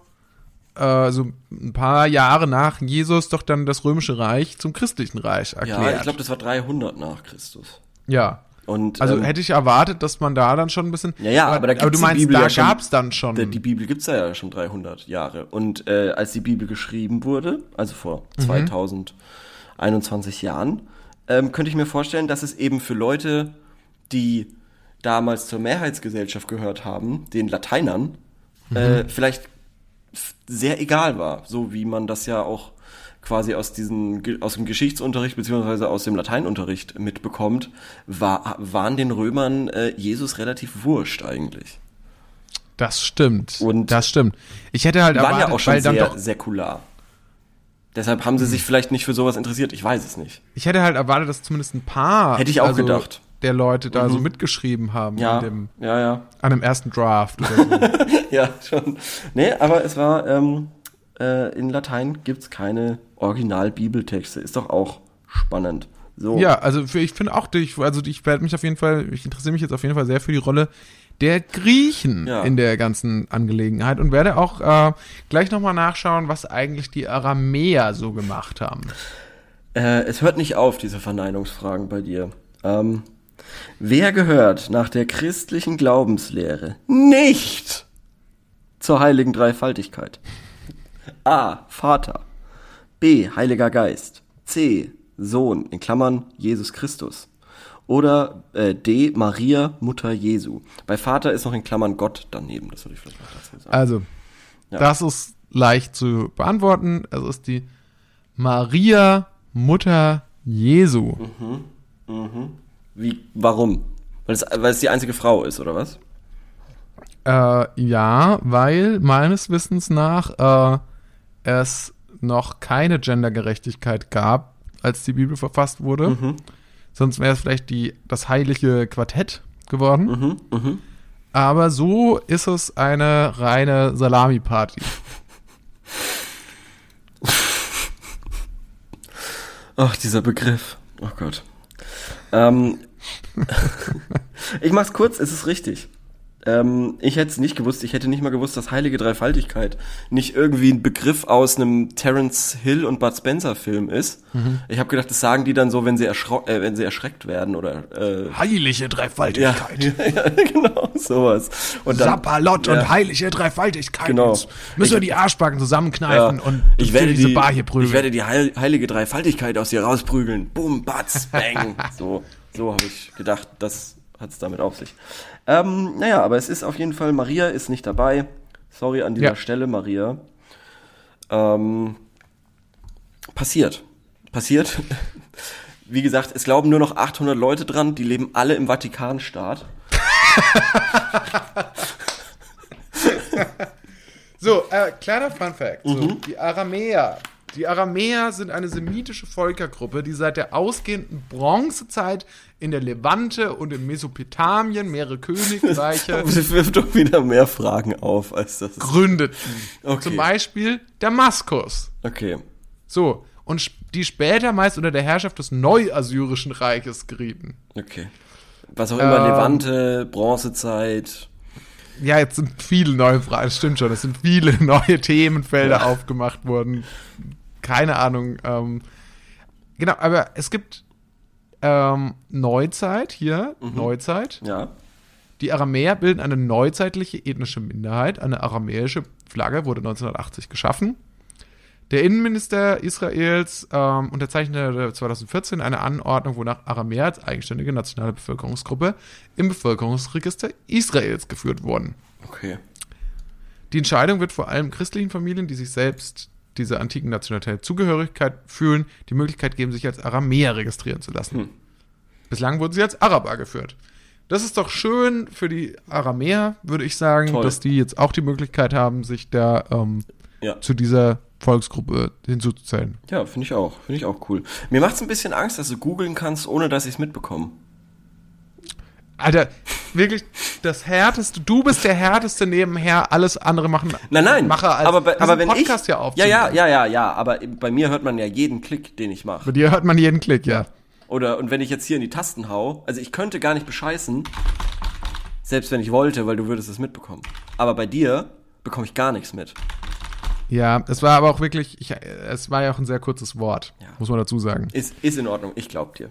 äh, so ein paar Jahre nach Jesus doch dann das römische Reich zum christlichen Reich erklärt. Ja, ich glaube, das war 300 nach Christus. ja. Und, Also ähm, hätte ich erwartet, dass man da dann schon ein bisschen. Ja, ja, aber da aber du gibt's die meinst, Bibel da ja schon- gab's dann schon. Der, die Bibel gibt's ja schon 300 Jahre. Und äh, als die Bibel geschrieben wurde, also vor Mhm. 2021 Jahren, ähm, könnte ich mir vorstellen, dass es eben für Leute, die damals zur Mehrheitsgesellschaft gehört haben, den Lateinern, Mhm. äh, vielleicht sehr egal war. So wie man das ja auch quasi aus, diesen, Ge- aus dem Geschichtsunterricht beziehungsweise aus dem Lateinunterricht mitbekommt, war, waren den Römern äh, Jesus relativ wurscht eigentlich. das stimmt. Und- das stimmt. Ich hätte halt waren erwartet, ja auch schon sehr doch, säkular. Deshalb haben sie sich vielleicht nicht für sowas interessiert. Ich weiß es nicht. ich hätte halt erwartet, dass zumindest ein paar Hätte ich auch also, gedacht. Mhm. der Leute da so mitgeschrieben haben Ja, an, dem, ja, ja. an dem ersten Draft oder so. Ja, schon. Nee, aber es war, ähm, äh, in Latein gibt's keine Original-Bibeltexte. Ist doch auch spannend. So. ja, also für, ich finde auch, ich, also ich werde mich auf jeden Fall, ich interessiere mich jetzt auf jeden Fall sehr für die Rolle der Griechen Ja. in der ganzen Angelegenheit und werde auch äh, gleich nochmal nachschauen, was eigentlich die Aramäer so gemacht haben. Äh, es hört nicht auf, diese Verneinungsfragen bei dir. Ähm, wer gehört nach der christlichen Glaubenslehre nicht zur heiligen Dreifaltigkeit? A. Vater. B. Heiliger Geist. C. Sohn, in Klammern Jesus Christus. Oder äh, D. Maria, Mutter Jesu. Bei Vater ist noch in Klammern Gott daneben, das würde ich vielleicht noch dazu sagen. Also, Ja. das ist leicht zu beantworten. Es ist die Maria, Mutter Jesu. Wie, warum? Weil es, weil es die einzige Frau ist, oder was? Äh, ja, weil meines Wissens nach äh, es noch keine Gendergerechtigkeit gab, als die Bibel verfasst wurde. Mhm. Sonst wäre es vielleicht die, das heilige Quartett geworden. Mhm, mhm. Aber so ist es eine reine Salami-Party. Ach, dieser Begriff. Oh Gott. Ähm, ich mach's kurz, es ist richtig. Ähm, ich hätte es nicht gewusst, ich hätte nicht mal gewusst, dass heilige Dreifaltigkeit nicht irgendwie ein Begriff aus einem Terence Hill und Bud Spencer Film ist. Ich habe gedacht, das sagen die dann so, wenn sie, äh, wenn sie erschreckt werden oder äh, Heilige ja, Dreifaltigkeit. ja, genau, sowas. Und dann, Sapperlott Ja. und heilige Dreifaltigkeit. Genau. Jetzt müssen wir die Arschbacken zusammenkneifen Ja, und ich werde diese die, Bar hier prügeln. Ich werde die heil, heilige Dreifaltigkeit aus dir rausprügeln. Boom, batz, bang. so, so habe ich gedacht, das hat es damit auf sich. Ähm, naja, aber es ist auf jeden Fall, Maria ist nicht dabei. Sorry an dieser Ja. Stelle, Maria. Ähm, passiert. Passiert. Wie gesagt, es glauben nur noch 800 Leute dran, die leben alle im Vatikanstaat. So, äh, kleiner Fun Fact. So, Mhm. die Aramäer Die Aramäer sind eine semitische Völkergruppe, die seit der ausgehenden Bronzezeit in der Levante und in Mesopotamien mehrere Königreiche Es wirft doch wieder mehr Fragen auf, als das. gründeten. Okay. Zum Beispiel Damaskus. Okay. So, und die später meist unter der Herrschaft des Neuassyrischen Reiches gerieten. Okay. Was auch immer, Ähm. Levante, Bronzezeit. Ja, jetzt sind viele neue Fragen, das stimmt schon, es sind viele neue Themenfelder Ja. aufgemacht worden. Keine Ahnung. Ähm, genau, aber es gibt ähm, Neuzeit hier, Mhm. Neuzeit. Ja. Die Aramäer bilden eine neuzeitliche ethnische Minderheit. Eine aramäische Flagge wurde 1980 geschaffen. Der Innenminister Israels ähm, unterzeichnete 2014 eine Anordnung, wonach Aramäer als eigenständige nationale Bevölkerungsgruppe im Bevölkerungsregister Israels geführt wurden. Okay. Die Entscheidung wird vor allem christlichen Familien, die sich selbst dieser antiken Nationalität Zugehörigkeit fühlen, die Möglichkeit geben, sich als Aramäer registrieren zu lassen. Hm. Bislang wurden sie als Araber geführt. Das ist doch schön für die Aramäer, würde ich sagen, Toll. dass die jetzt auch die Möglichkeit haben, sich da ähm, Ja. zu dieser Volksgruppe hinzuzuzählen. Ja, finde ich auch. Finde ich auch cool. Mir macht es ein bisschen Angst, dass du googeln kannst, ohne dass ich es mitbekomme. Alter, wirklich das härteste, du bist der härteste nebenher, alles andere machen. Nein, nein. Macher als aber, bei, aber wenn Podcast ich, ja ja, aufzunehmen. ja, ja, ja, ja, aber bei mir hört man ja jeden Klick, den ich mache. Bei dir hört man jeden Klick, ja. Oder und wenn ich jetzt hier in die Tasten hau, also ich könnte gar nicht bescheißen, selbst wenn ich wollte, weil du würdest es mitbekommen. Aber bei dir bekomme ich gar nichts mit. Ja, es war aber auch wirklich, ich, es war ja auch ein sehr kurzes Wort, Ja. muss man dazu sagen. Ist, ist in Ordnung, ich glaub dir.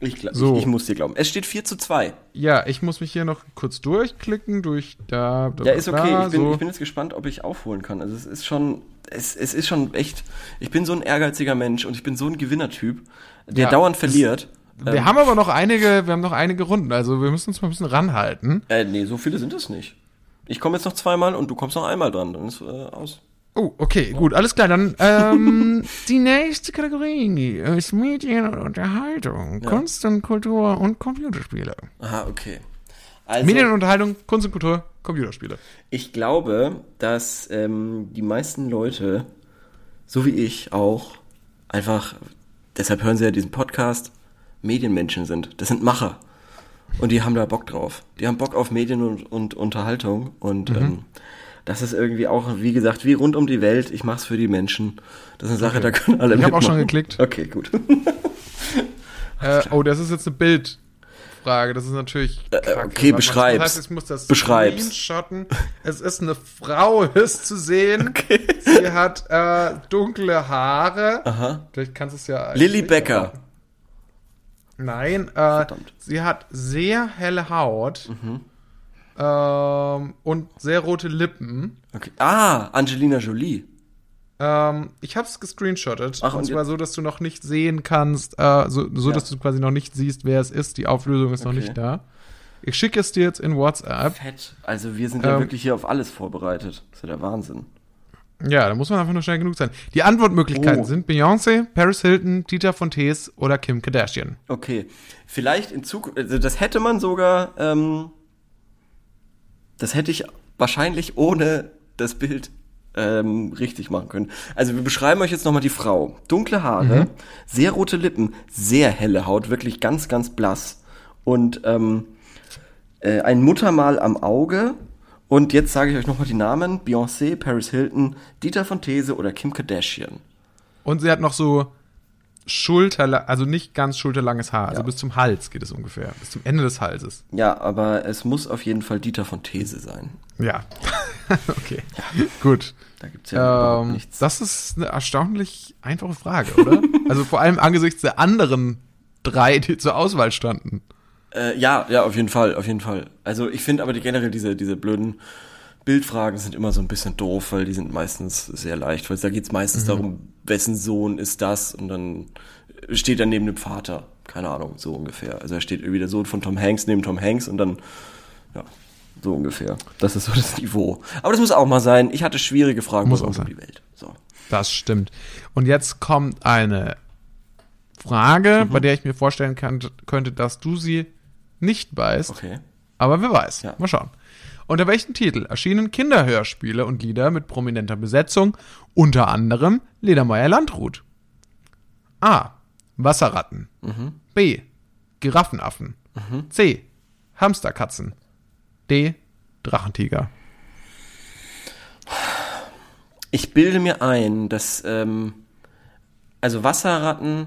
Ich, glaub, So. ich, ich muss dir glauben. Es steht 4 zu 2. Ja, ich muss mich hier noch kurz durchklicken, durch da, da Ja, ist okay. da, Ich bin, so. ich bin jetzt gespannt, ob ich aufholen kann. Also es ist schon, es, es ist schon echt, ich bin so ein ehrgeiziger Mensch und ich bin so ein Gewinnertyp, der Ja, dauernd verliert. wir Ähm, haben aber noch einige, wir haben noch einige Runden, also wir müssen uns mal ein bisschen ranhalten. Äh, nee, so viele sind es nicht. Ich komme jetzt noch zweimal und du kommst noch einmal dran, dann ist äh, aus. Oh, okay, gut, alles klar. Dann ähm, die nächste Kategorie ist Medien und Unterhaltung, Kunst und Kultur und Computerspiele. Aha, okay. Also, Medien und Unterhaltung, Kunst und Kultur, Computerspiele. ich glaube, dass ähm, die meisten Leute, so wie ich auch, einfach, deshalb hören sie ja diesen Podcast, Medienmenschen sind. Das sind Macher. Und die haben da Bock drauf. Die haben Bock auf Medien und, und Unterhaltung. Und Mhm. ähm, das ist irgendwie auch, wie gesagt, wie rund um die Welt. Ich mach's für die Menschen. Das ist eine Sache, da können alle Ich habe auch schon geklickt. Okay, gut. Äh, oh, das ist jetzt eine Bildfrage. Das ist natürlich. kacke. okay, Warte mal. beschreib's. Das heißt, ich muss das Beschreib's. screenshotten. Es ist eine Frau, ist zu sehen. Sie hat äh, dunkle Haare. Aha. Vielleicht kannst du es ja. Lilly Becker. Nein, äh, sie hat sehr helle Haut. Mhm. Ähm, und sehr rote Lippen. Okay. Ah, Angelina Jolie. Ähm, ich habe es gescreenshottet. Ach, und und zwar so, dass du noch nicht sehen kannst, äh, so, so Ja. dass du quasi noch nicht siehst, wer es ist. Die Auflösung ist noch Okay. nicht da. Ich schicke es dir jetzt in WhatsApp. Fett. Also wir sind ja Ähm, wirklich hier auf alles vorbereitet. Das ist ja der Wahnsinn. Ja, da muss man einfach nur schnell genug sein. Die Antwortmöglichkeiten Oh. sind Beyoncé, Paris Hilton, Dieter Fontes oder Kim Kardashian. Okay. Vielleicht in Zukunft, also das hätte man sogar, ähm, das hätte ich wahrscheinlich ohne das Bild ähm, richtig machen können. Also wir beschreiben euch jetzt nochmal die Frau. Dunkle Haare, sehr rote Lippen, sehr helle Haut, wirklich ganz, ganz blass. Und ähm, äh, ein Muttermal am Auge. Und jetzt sage ich euch nochmal die Namen. Beyoncé, Paris Hilton, Dieter Fontese oder Kim Kardashian. Und sie hat noch so Schulterlang, also nicht ganz schulterlanges Haar, also Ja. bis zum Hals geht es ungefähr, bis zum Ende des Halses. Ja, aber es muss auf jeden Fall Dieter Fontese sein. Ja. okay. Gut. Da gibt's ja überhaupt Ähm, nichts. das ist eine erstaunlich einfache Frage, oder? also vor allem angesichts der anderen drei, die zur Auswahl standen. Äh, ja, ja, auf jeden Fall, auf jeden Fall. Also ich finde aber die, generell diese, diese blöden Bildfragen sind immer so ein bisschen doof, weil die sind meistens sehr leicht. Weil da geht's Mhm. meistens darum, wessen Sohn ist das und dann steht er neben dem Vater. Keine Ahnung, so ungefähr. Also da steht irgendwie der Sohn von Tom Hanks neben Tom Hanks und dann, ja, so ungefähr. Das ist so das Niveau. Aber das muss auch mal sein. Ich hatte schwierige Fragen Muss auch sein. die Welt. So. Das stimmt. Und jetzt kommt eine Frage, bei der ich mir vorstellen kann, könnte, dass du sie nicht weißt. Okay. Aber wer weiß. Ja. Mal schauen. Unter welchem Titel erschienen Kinderhörspiele und Lieder mit prominenter Besetzung, unter anderem Ledermeier Landrut? A. Wasserratten. B. Giraffenaffen. C. Hamsterkatzen. D. Drachentiger. Ich bilde mir ein, dass ähm, also Wasserratten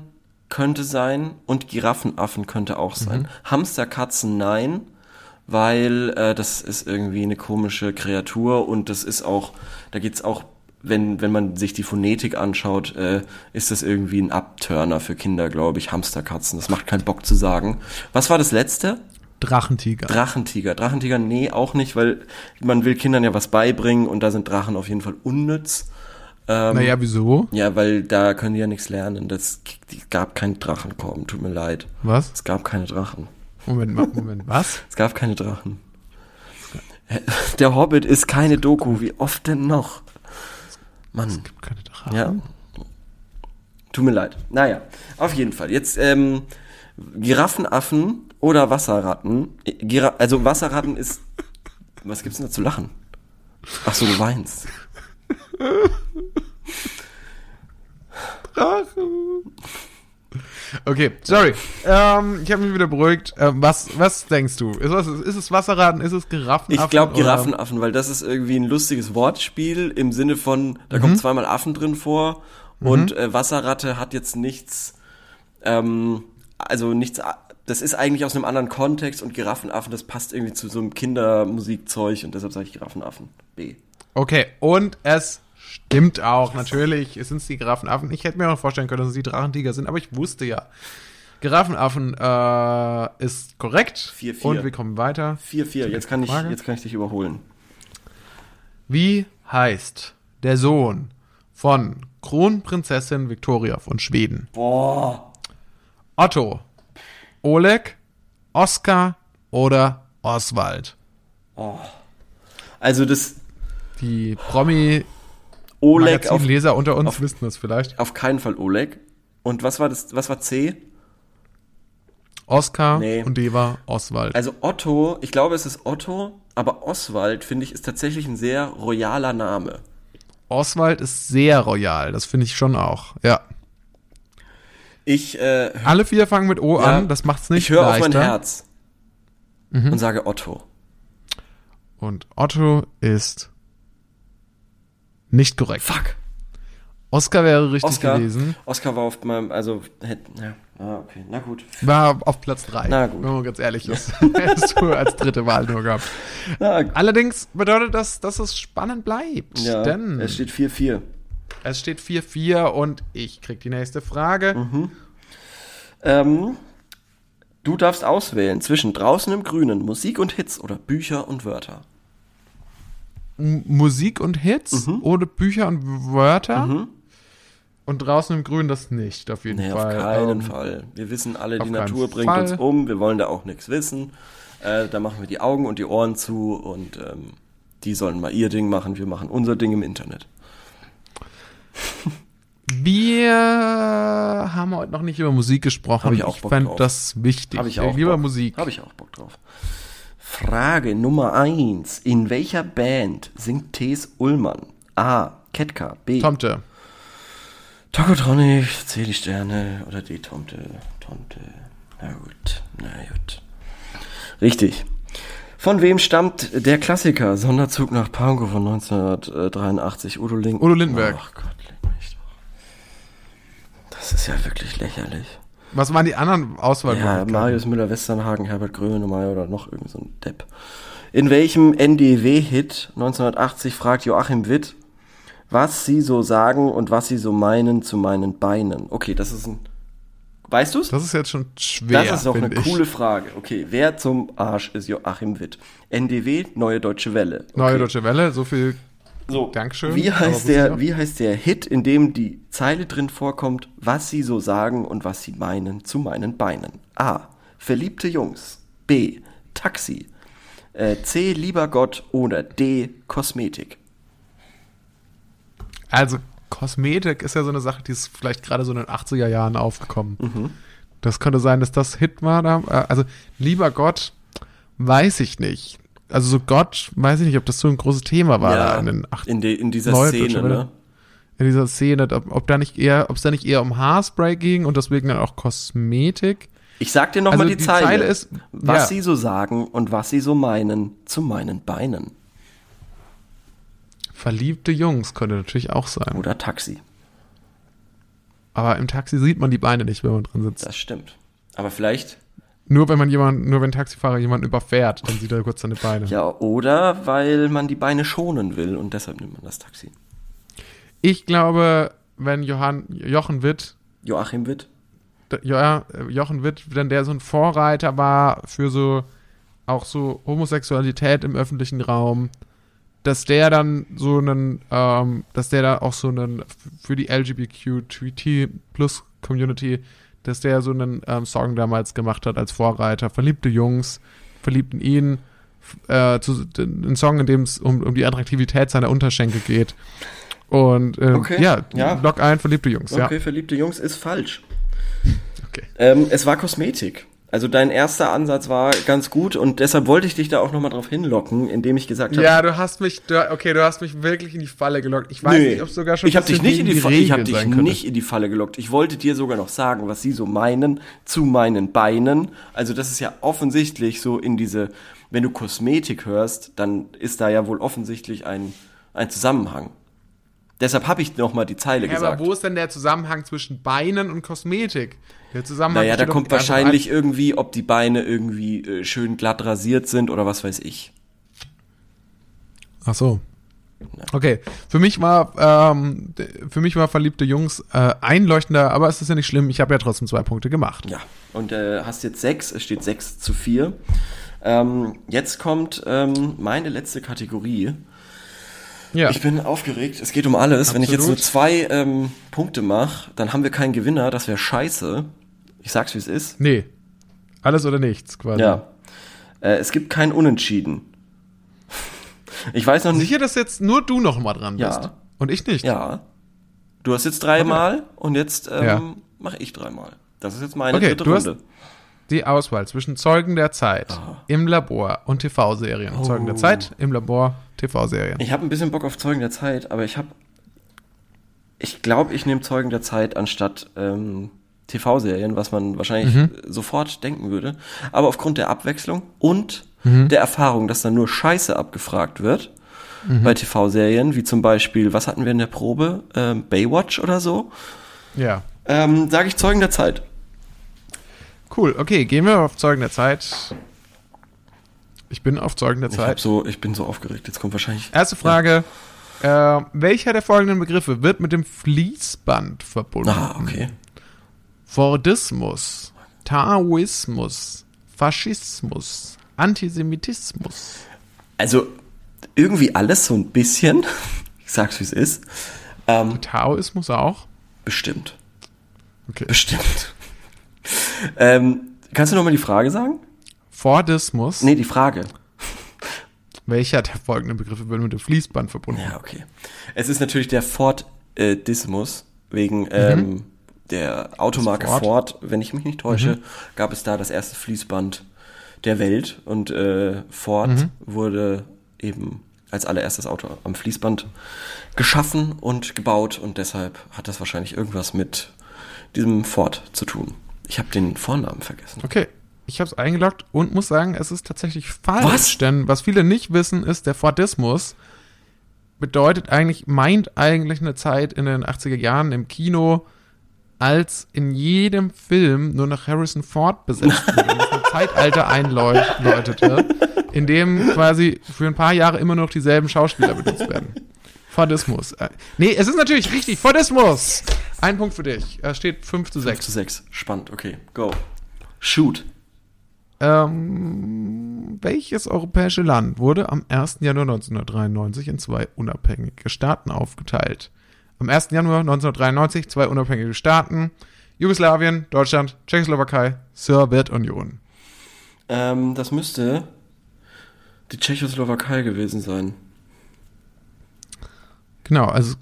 könnte sein und Giraffenaffen könnte auch sein. Hamsterkatzen nein, weil äh, das ist irgendwie eine komische Kreatur und das ist auch, da geht's auch, wenn wenn man sich die Phonetik anschaut, äh, ist das irgendwie ein Abturner für Kinder, glaube ich. Hamsterkatzen, das macht keinen Bock zu sagen. Was war das letzte? Drachentiger. Drachentiger. Drachentiger, nee, auch nicht, weil man will Kindern ja was beibringen und da sind Drachen auf jeden Fall unnütz. Ähm, naja, wieso? ja, weil da können die ja nichts lernen. Das es gab keinen Drachenkorb, tut mir leid. Was? Es gab keine Drachen. Moment, Moment, was? Es gab keine Drachen. Der Hobbit ist keine Doku, wie oft denn noch? Mann, Gibt keine Drachen. ja. Tut mir leid. Naja, auf jeden Fall. Jetzt ähm, Giraffenaffen oder Wasserratten. Äh, Gira also Wasserratten ist. Was gibt's denn da zu lachen? Ach so, du weinst. Okay, sorry. Ähm, ich habe mich wieder beruhigt. Ähm, was, was denkst du? Ist, was, ist es Wasserraten? Ist es Giraffenaffen? Ich glaube Giraffenaffen, weil das ist irgendwie ein lustiges Wortspiel im Sinne von, da Mhm. kommt zweimal Affen drin vor und äh, Wasserratte hat jetzt nichts, ähm, also nichts, das ist eigentlich aus einem anderen Kontext und Giraffenaffen, das passt irgendwie zu so einem Kindermusikzeug und deshalb sage ich Giraffenaffen. B. Okay, und es stimmt auch. Natürlich sind es die Giraffenaffen. Ich hätte mir auch vorstellen können, dass es die Drachentiger sind, aber ich wusste ja. Giraffenaffen äh, ist korrekt. 4-4. Und wir kommen weiter. 4-4, jetzt kann ich, jetzt kann ich dich überholen. Wie heißt der Sohn von Kronprinzessin Victoria von Schweden? Boah. Otto, Oleg, Oskar oder Oswald? Also das Die Promi Oleg auf, Magazinleser unter uns auf- wissen das vielleicht. auf keinen Fall Oleg. Und was war das, was war C? Oskar Nee. und die war Oswald. Also Otto, ich glaube es ist Otto, aber Oswald, finde ich, ist tatsächlich ein sehr royaler Name. Oswald ist sehr royal, das finde ich schon auch. Ja. Ich, äh, Alle vier fangen mit O Ja, an, das macht's nicht ich höre auf mein Herz und sage Otto. Und Otto ist nicht korrekt. Fuck. Oskar wäre richtig Oscar, gewesen. Oscar war auf meinem, also, hätte, ja, ah, okay, na gut. War auf Platz drei. Na gut. Wenn man ganz ehrlich ist. Hättest du als dritte Wahl nur gehabt. Allerdings bedeutet das, dass es spannend bleibt. ja, denn es steht 4-4. es steht 4-4 und ich krieg die nächste Frage. Mhm. Ähm, du darfst auswählen zwischen draußen im Grünen, Musik und Hits oder Bücher und Wörter. Musik und Hits Mhm. oder Bücher und Wörter. Und draußen im Grün das nicht, auf jeden Nee, Fall. auf keinen Ähm, Fall. Wir wissen alle, die Natur bringt Fall. uns um, wir wollen da auch nichts wissen. Äh, da machen wir die Augen und die Ohren zu und ähm, die sollen mal ihr Ding machen, wir machen unser Ding im Internet. Wir haben heute noch nicht über Musik gesprochen. Hab ich auch Bock fänd drauf. das wichtig. Habe ich auch. Lieber Bock. Musik. Habe ich auch Bock drauf. Frage Nummer eins: In welcher Band singt Thes Ullmann? A. Ketka. B. Tomte. Tokotronic, C. Die Sterne oder D. Tomte. Tomte. Na gut, na gut. Richtig. Von wem stammt der Klassiker Sonderzug nach Pankow von 1983? Udo Link. Udo Lindenberg. Ach Gott, leg mich doch. Das ist ja wirklich lächerlich. Was waren die anderen Ja, Auswahlmöglichkeiten? Marius Müller-Westernhagen, Herbert Grönemeyer oder noch irgend so ein Depp. In welchem NDW-Hit 1980 fragt Joachim Witt, was sie so sagen und was sie so meinen zu meinen Beinen? Okay, das ist ein. Weißt du's? Das ist jetzt schon schwer. Das ist doch eine ich. coole Frage. Okay, wer zum Arsch ist Joachim Witt? NDW, Neue Deutsche Welle. Okay. Neue Deutsche Welle, so viel. So, Dankeschön, Wie heißt, der, wie heißt der Hit, in dem die Zeile drin vorkommt, was sie so sagen und was sie meinen zu meinen Beinen? A. Verliebte Jungs. B. Taxi. Äh, C. Lieber Gott oder D. Kosmetik. Also, Kosmetik ist ja so eine Sache, die ist vielleicht gerade so in den 80er Jahren aufgekommen. Mhm. Das könnte sein, dass das Hit war. Da. Äh, Also, lieber Gott, weiß ich nicht. Also so Gott, weiß ich nicht, ob das so ein großes Thema war da in den acht, in, de, in dieser Szene, ne? in dieser Szene, ob, ob da nicht eher, ob es da nicht eher um Haarspray ging und deswegen dann auch Kosmetik. Ich sag dir nochmal Also die, die Zeile. Zeile ist- was ja. sie so sagen und was sie so meinen zu meinen Beinen. Verliebte Jungs könnte natürlich auch sein. Oder Taxi. Aber im Taxi sieht man die Beine nicht, wenn man drin sitzt. Das stimmt. Aber vielleicht, Nur wenn man jemanden, nur wenn ein Taxifahrer jemanden überfährt, dann sieht er kurz seine Beine. ja, oder weil man die Beine schonen will und deshalb nimmt man das Taxi. Ich glaube, wenn Johann, Jochen Witt, Joachim Witt. ja, äh, Jochen Witt, wenn der so ein Vorreiter war für so, auch so Homosexualität im öffentlichen Raum, dass der dann so einen, ähm, dass der da auch so einen, für die LGBTQ plus Community, dass der so einen ähm, Song damals gemacht hat als Vorreiter, verliebte Jungs, verliebten ihn, äh, zu, ein Song, in dem es um, um die Attraktivität seiner Unterschenkel geht. Und ähm, Okay, ja, ja. Log ein, verliebte Jungs, Okay, ja. verliebte Jungs ist falsch. Okay. Ähm, es war Kosmetik. Also dein erster Ansatz war ganz gut und deshalb wollte ich dich da auch nochmal drauf hinlocken, indem ich gesagt habe, Ja, du hast mich, du, okay, du hast mich wirklich in die Falle gelockt. Ich weiß Nee. nicht, ob sogar schon ich habe dich nicht in die, Falle, ich hab dich könnte. nicht in die Falle gelockt. Ich wollte dir sogar noch sagen, was sie so meinen zu meinen Beinen. Also das ist ja offensichtlich so in diese, wenn du Kosmetik hörst, dann ist da ja wohl offensichtlich ein, ein Zusammenhang. Deshalb habe ich noch mal die Zeile Ja, gesagt. aber wo ist denn der Zusammenhang zwischen Beinen und Kosmetik? Der Zusammenhang naja, da kommt einfach wahrscheinlich irgendwie, ob die Beine irgendwie äh, schön glatt rasiert sind oder was weiß ich. Ach so. Okay, für mich war ähm, für mich war verliebte Jungs äh, einleuchtender, aber es ist ja nicht schlimm. Ich habe ja trotzdem zwei Punkte gemacht. Ja, und äh, hast jetzt sechs, es steht sechs zu vier. Ähm, jetzt kommt ähm, meine letzte Kategorie. Ja, Ich bin aufgeregt, es geht um alles. Wenn ich jetzt nur Absolut. zwei ähm, Punkte mache, dann haben wir keinen Gewinner, das wäre scheiße. Ich sag's wie es ist. nee, alles oder nichts quasi. Ja. Äh, es gibt kein Unentschieden. Ich weiß noch nicht. Sicher, dass jetzt nur du noch mal dran Ja. bist und ich nicht. Ja. Du hast jetzt dreimal und jetzt ähm, Ja. mache ich dreimal. Das ist jetzt meine Okay, dritte du hast- Runde. Die Auswahl zwischen Zeugen der Zeit Ah. im Labor und TV-Serien. Zeugen Oh. der Zeit im Labor, TV-Serien. Ich habe ein bisschen Bock auf Zeugen der Zeit, aber ich habe. Ich glaube, ich nehme Zeugen der Zeit anstatt ähm, TV-Serien, was man wahrscheinlich Mhm. sofort denken würde. Aber aufgrund der Abwechslung und Mhm. der Erfahrung, dass dann nur Scheiße abgefragt wird Mhm. bei TV-Serien, wie zum Beispiel, was hatten wir in der Probe? Ähm, Baywatch oder so, Ja. ähm, sage ich Zeugen der Zeit. Cool, okay, gehen wir auf Zeugen der Zeit. Ich bin auf Zeugen der Ich, Zeit. so, ich bin so aufgeregt. Jetzt kommt wahrscheinlich. Erste Frage. Äh, welcher der folgenden Begriffe wird mit dem Fließband verbunden? Ah, okay. Fordismus, Taoismus, Faschismus, Antisemitismus. Also irgendwie alles so ein bisschen. Ich sag's wie es ist. Ähm, Taoismus auch? bestimmt. Okay. Bestimmt. Ähm, kannst du nochmal die Frage sagen? Fordismus. Nee, die Frage. Welcher der folgenden Begriffe wird mit dem Fließband verbunden? Ja, okay. Es ist natürlich der Ford-Dismus, wegen ähm, der Automarke Mhm. Ford. Ford. Mhm. Wenn ich mich nicht täusche, gab es da das erste Fließband der Welt und äh, Ford Mhm. wurde eben als allererstes Auto am Fließband geschaffen und gebaut und deshalb hat das wahrscheinlich irgendwas mit diesem Ford zu tun. Ich habe den Vornamen vergessen. Okay. Ich habe es eingeloggt und muss sagen, es ist tatsächlich falsch. Was? Denn was viele nicht wissen, ist, der Fordismus bedeutet eigentlich, meint eigentlich eine Zeit in den 80er Jahren im Kino, als in jedem Film nur noch Harrison Ford besetzt wurde. und ein Zeitalter einläutete, in dem quasi für ein paar Jahre immer noch dieselben Schauspieler benutzt werden. Fordismus. Äh, Nee, es ist natürlich richtig. Fordismus. Ein Punkt für dich. Es steht 5 zu 6 6. zu 6. Spannend, okay. Go. Shoot. Ähm, welches europäische Land wurde am 1. Januar 1993 in zwei unabhängige Staaten aufgeteilt? Am 1. Januar 1993 zwei unabhängige Staaten. Jugoslawien, Deutschland, Tschechoslowakei, Sowjetunion. Ähm, das müsste die Tschechoslowakei gewesen sein. Genau, also.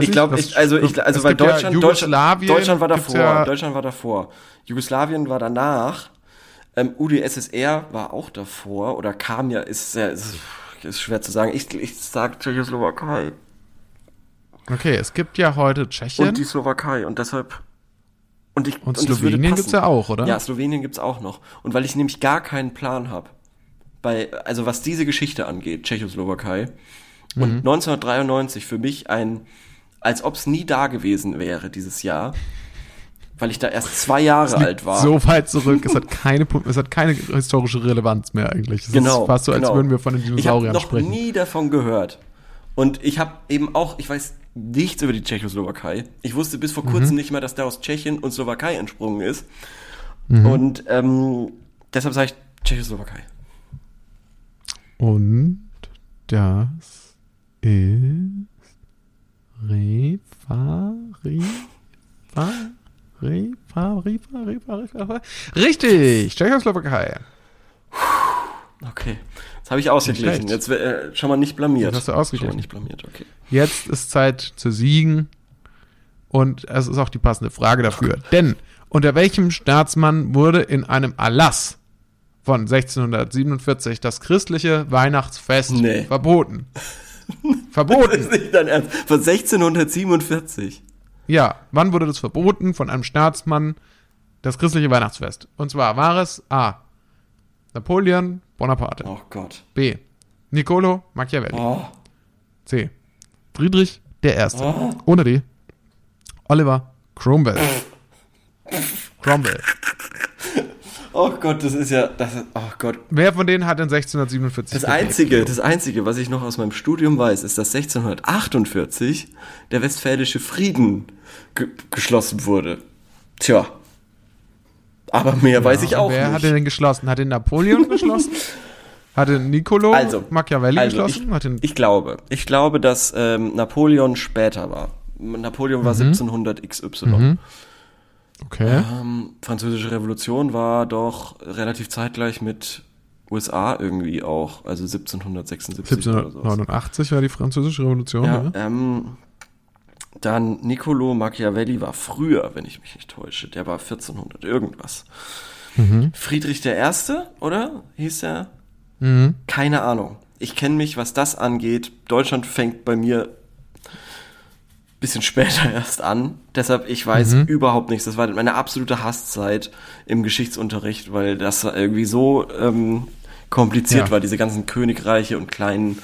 Ich glaube, also, ich, also es weil gibt ja Deutschland, Deutschland, Deutschland war davor, Ja, Deutschland war davor. Jugoslawien war danach. Ähm, UdSSR war auch davor oder kam ja, ist, sehr, ist, ist schwer zu sagen. Ich, ich sag Tschechoslowakei. Okay, es gibt ja heute Tschechien. Und die Slowakei und deshalb. Und, ich, Und würde Slowenien gibt's ja auch, oder? Ja, Slowenien gibt's auch noch. Und weil ich nämlich gar keinen Plan habe, bei, also was diese Geschichte angeht, Tschechoslowakei, Mhm. und 1993 für mich ein, als ob es nie da gewesen wäre dieses Jahr, weil ich da erst zwei Jahre alt war. So weit zurück, es hat keine, es hat keine historische Relevanz mehr eigentlich. Es Genau. ist fast so, als genau. würden wir von den Ich habe Dinosauriern noch sprechen. nie davon gehört. Und ich habe eben auch, ich weiß nichts über die Tschechoslowakei. Ich wusste bis vor Mhm. kurzem nicht mehr, dass der aus Tschechien und Slowakei entsprungen ist. Mhm. Und ähm, deshalb sage ich Tschechoslowakei. Und das ist Refa, Refa, Rifa, Rifa, Rifa, Rifa. Richtig, Tschechoslowakei. Okay. Das habe ich ausgeglichen. Jetzt äh, schon mal nicht blamiert. Das hast du ausgeglichen. Schon mal nicht blamiert, okay. Jetzt ist Zeit zu siegen. Und es ist auch die passende Frage dafür. Denn unter welchem Staatsmann wurde in einem Erlass von 1647 das christliche Weihnachtsfest Nee. verboten? Das Verboten. ist nicht dein Ernst. Von 1647. Ja, wann wurde das verboten von einem Staatsmann, das christliche Weihnachtsfest? Und zwar war es A. Napoleon Bonaparte. Oh Gott. B. Niccolo Machiavelli. Oh. C. Friedrich der Erste. Oh. Ohne D. Oliver Cromwell. Cromwell. Oh Gott, das ist ja. Das oh Gott. Wer von denen hat in 1647 Das? Einzige, das Einzige, was ich noch aus meinem Studium weiß, ist, dass 1648 der Westfälische Frieden ge geschlossen wurde. Tja. Aber mehr weiß ich Ja, auch Wer nicht. hat den geschlossen? Hat den Napoleon geschlossen? Hat den Niccolo Also, Machiavelli also geschlossen? Den, Ich glaube, ich glaube, dass ähm, Napoleon später war. Napoleon Mhm. war 1700 XY. Okay. Ähm, Französische Revolution war doch relativ zeitgleich mit USA irgendwie auch, also 1776 oder so. 1789 war die französische Revolution. Ja, Ja. ähm, dann Niccolo Machiavelli war früher, wenn ich mich nicht täusche. Der war 1400 irgendwas. Mhm. Friedrich der Erste, oder? Hieß er? Mhm. Keine Ahnung. Ich kenne mich, was das angeht. Deutschland fängt bei mir bisschen später erst an. Deshalb, ich weiß Mhm. überhaupt nichts. Das war meine absolute Hasszeit im Geschichtsunterricht, weil das irgendwie so ähm, kompliziert Ja. war, diese ganzen Königreiche und kleinen, Weil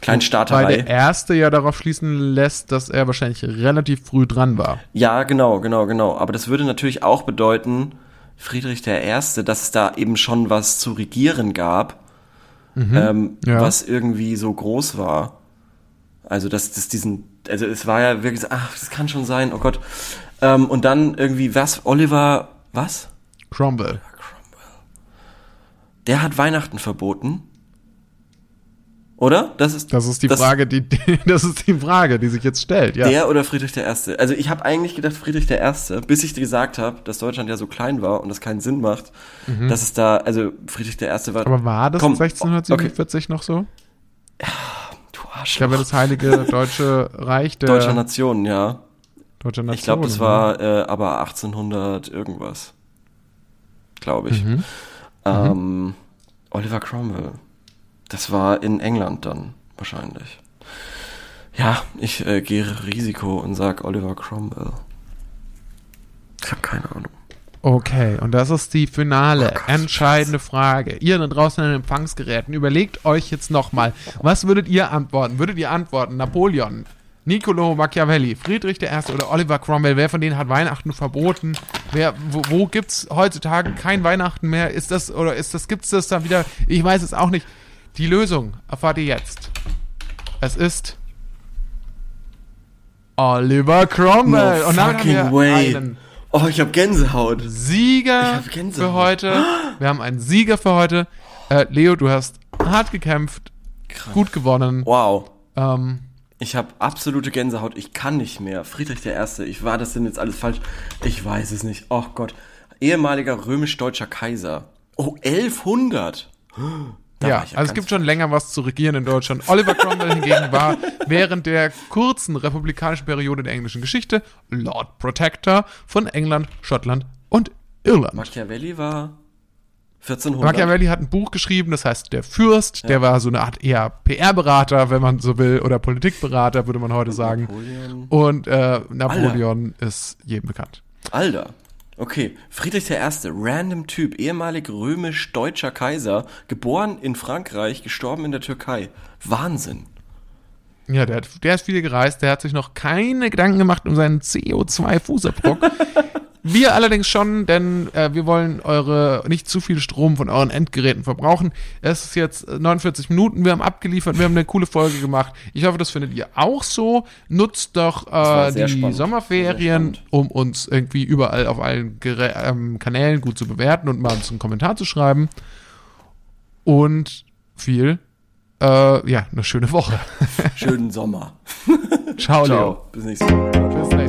Kleinstaaterei. der erste ja darauf schließen lässt, dass er wahrscheinlich relativ früh dran war. Ja, genau, genau, genau. Aber das würde natürlich auch bedeuten, Friedrich der Erste, dass es da eben schon was zu regieren gab, ähm, Ja. was irgendwie so groß war. Also, dass das diesen, also es war ja wirklich, ach, das kann schon sein, oh Gott. Ähm, und dann irgendwie, was, Oliver, was? Cromwell. Der hat Weihnachten verboten. Oder? Das ist, Das ist die Frage, die, das ist die Frage, die sich jetzt stellt, ja. Der oder Friedrich der Erste? Also ich habe eigentlich gedacht Friedrich der Erste, bis ich dir gesagt habe, dass Deutschland ja so klein war und das keinen Sinn macht, dass es da, also Friedrich der Erste war. Mhm. Aber war das Komm, 1647 noch so? Du Ich Arschloch. glaube, das Heilige Deutsche Reich der Deutscher Nation, ja. deutscher Nation. Ich glaube, das war äh, aber 1800 irgendwas. Glaube ich. Mhm. Ähm, Oliver Cromwell. Das war in England dann wahrscheinlich. Ja, ich äh, gehe Risiko und sag Oliver Cromwell. Ich habe keine Ahnung. Okay, und das ist die finale, Oh Gott, entscheidende Frage. Ihr da draußen an den Empfangsgeräten, überlegt euch jetzt nochmal, was würdet ihr antworten? Würdet ihr antworten, Napoleon, Niccolo Machiavelli, Friedrich I. oder Oliver Cromwell? Wer von denen hat Weihnachten verboten? Wer, wo, wo gibt's heutzutage kein Weihnachten mehr? Ist das, oder ist das, gibt's das da wieder? Ich weiß es auch nicht. Die Lösung erfahrt ihr jetzt. Es ist Oliver Cromwell. No und damit haben wir way. einen Oh, ich habe Gänsehaut. Sieger Ich hab Gänsehaut. für heute. Wir haben einen Sieger für heute. Äh, Leo, du hast hart gekämpft, gut gewonnen. Wow. Ähm, Ich habe absolute Gänsehaut. Ich kann nicht mehr. Friedrich der Erste. Ich war das denn jetzt alles falsch? Ich weiß es nicht. Oh Gott. Ehemaliger römisch-deutscher Kaiser. Oh, 1100. Da ja, war also es gibt schon länger was zu regieren in Deutschland. Oliver Cromwell hingegen war während der kurzen republikanischen Periode der englischen Geschichte Lord Protector von England, Schottland und Irland. Machiavelli war 1400. Machiavelli hat ein Buch geschrieben, das heißt Der Fürst, der war so eine Art eher PR-Berater, wenn man so will, oder Politikberater, würde man heute sagen. Napoleon. Und äh, Napoleon ist jedem bekannt. Alter. Okay, Friedrich I., random Typ, ehemalig römisch-deutscher Kaiser, geboren in Frankreich, gestorben in der Türkei. Wahnsinn. Ja, der, hat, der ist viel gereist, der hat sich noch keine Gedanken gemacht um seinen CO2-Fußabdruck. wir allerdings schon, denn äh, wir wollen eure nicht zu viel Strom von euren Endgeräten verbrauchen. Es ist jetzt 49 Minuten, wir haben abgeliefert, wir haben eine coole Folge gemacht. Ich hoffe, das findet ihr auch so. Nutzt doch äh, die spannend. Sommerferien, um uns irgendwie überall auf allen Gerä ähm, Kanälen gut zu bewerten und mal uns einen Kommentar zu schreiben. Und viel, äh, ja, eine schöne Woche. Schönen Sommer. Ciao, Leo. Ciao. Bis nächstes Mal. Bis Woche.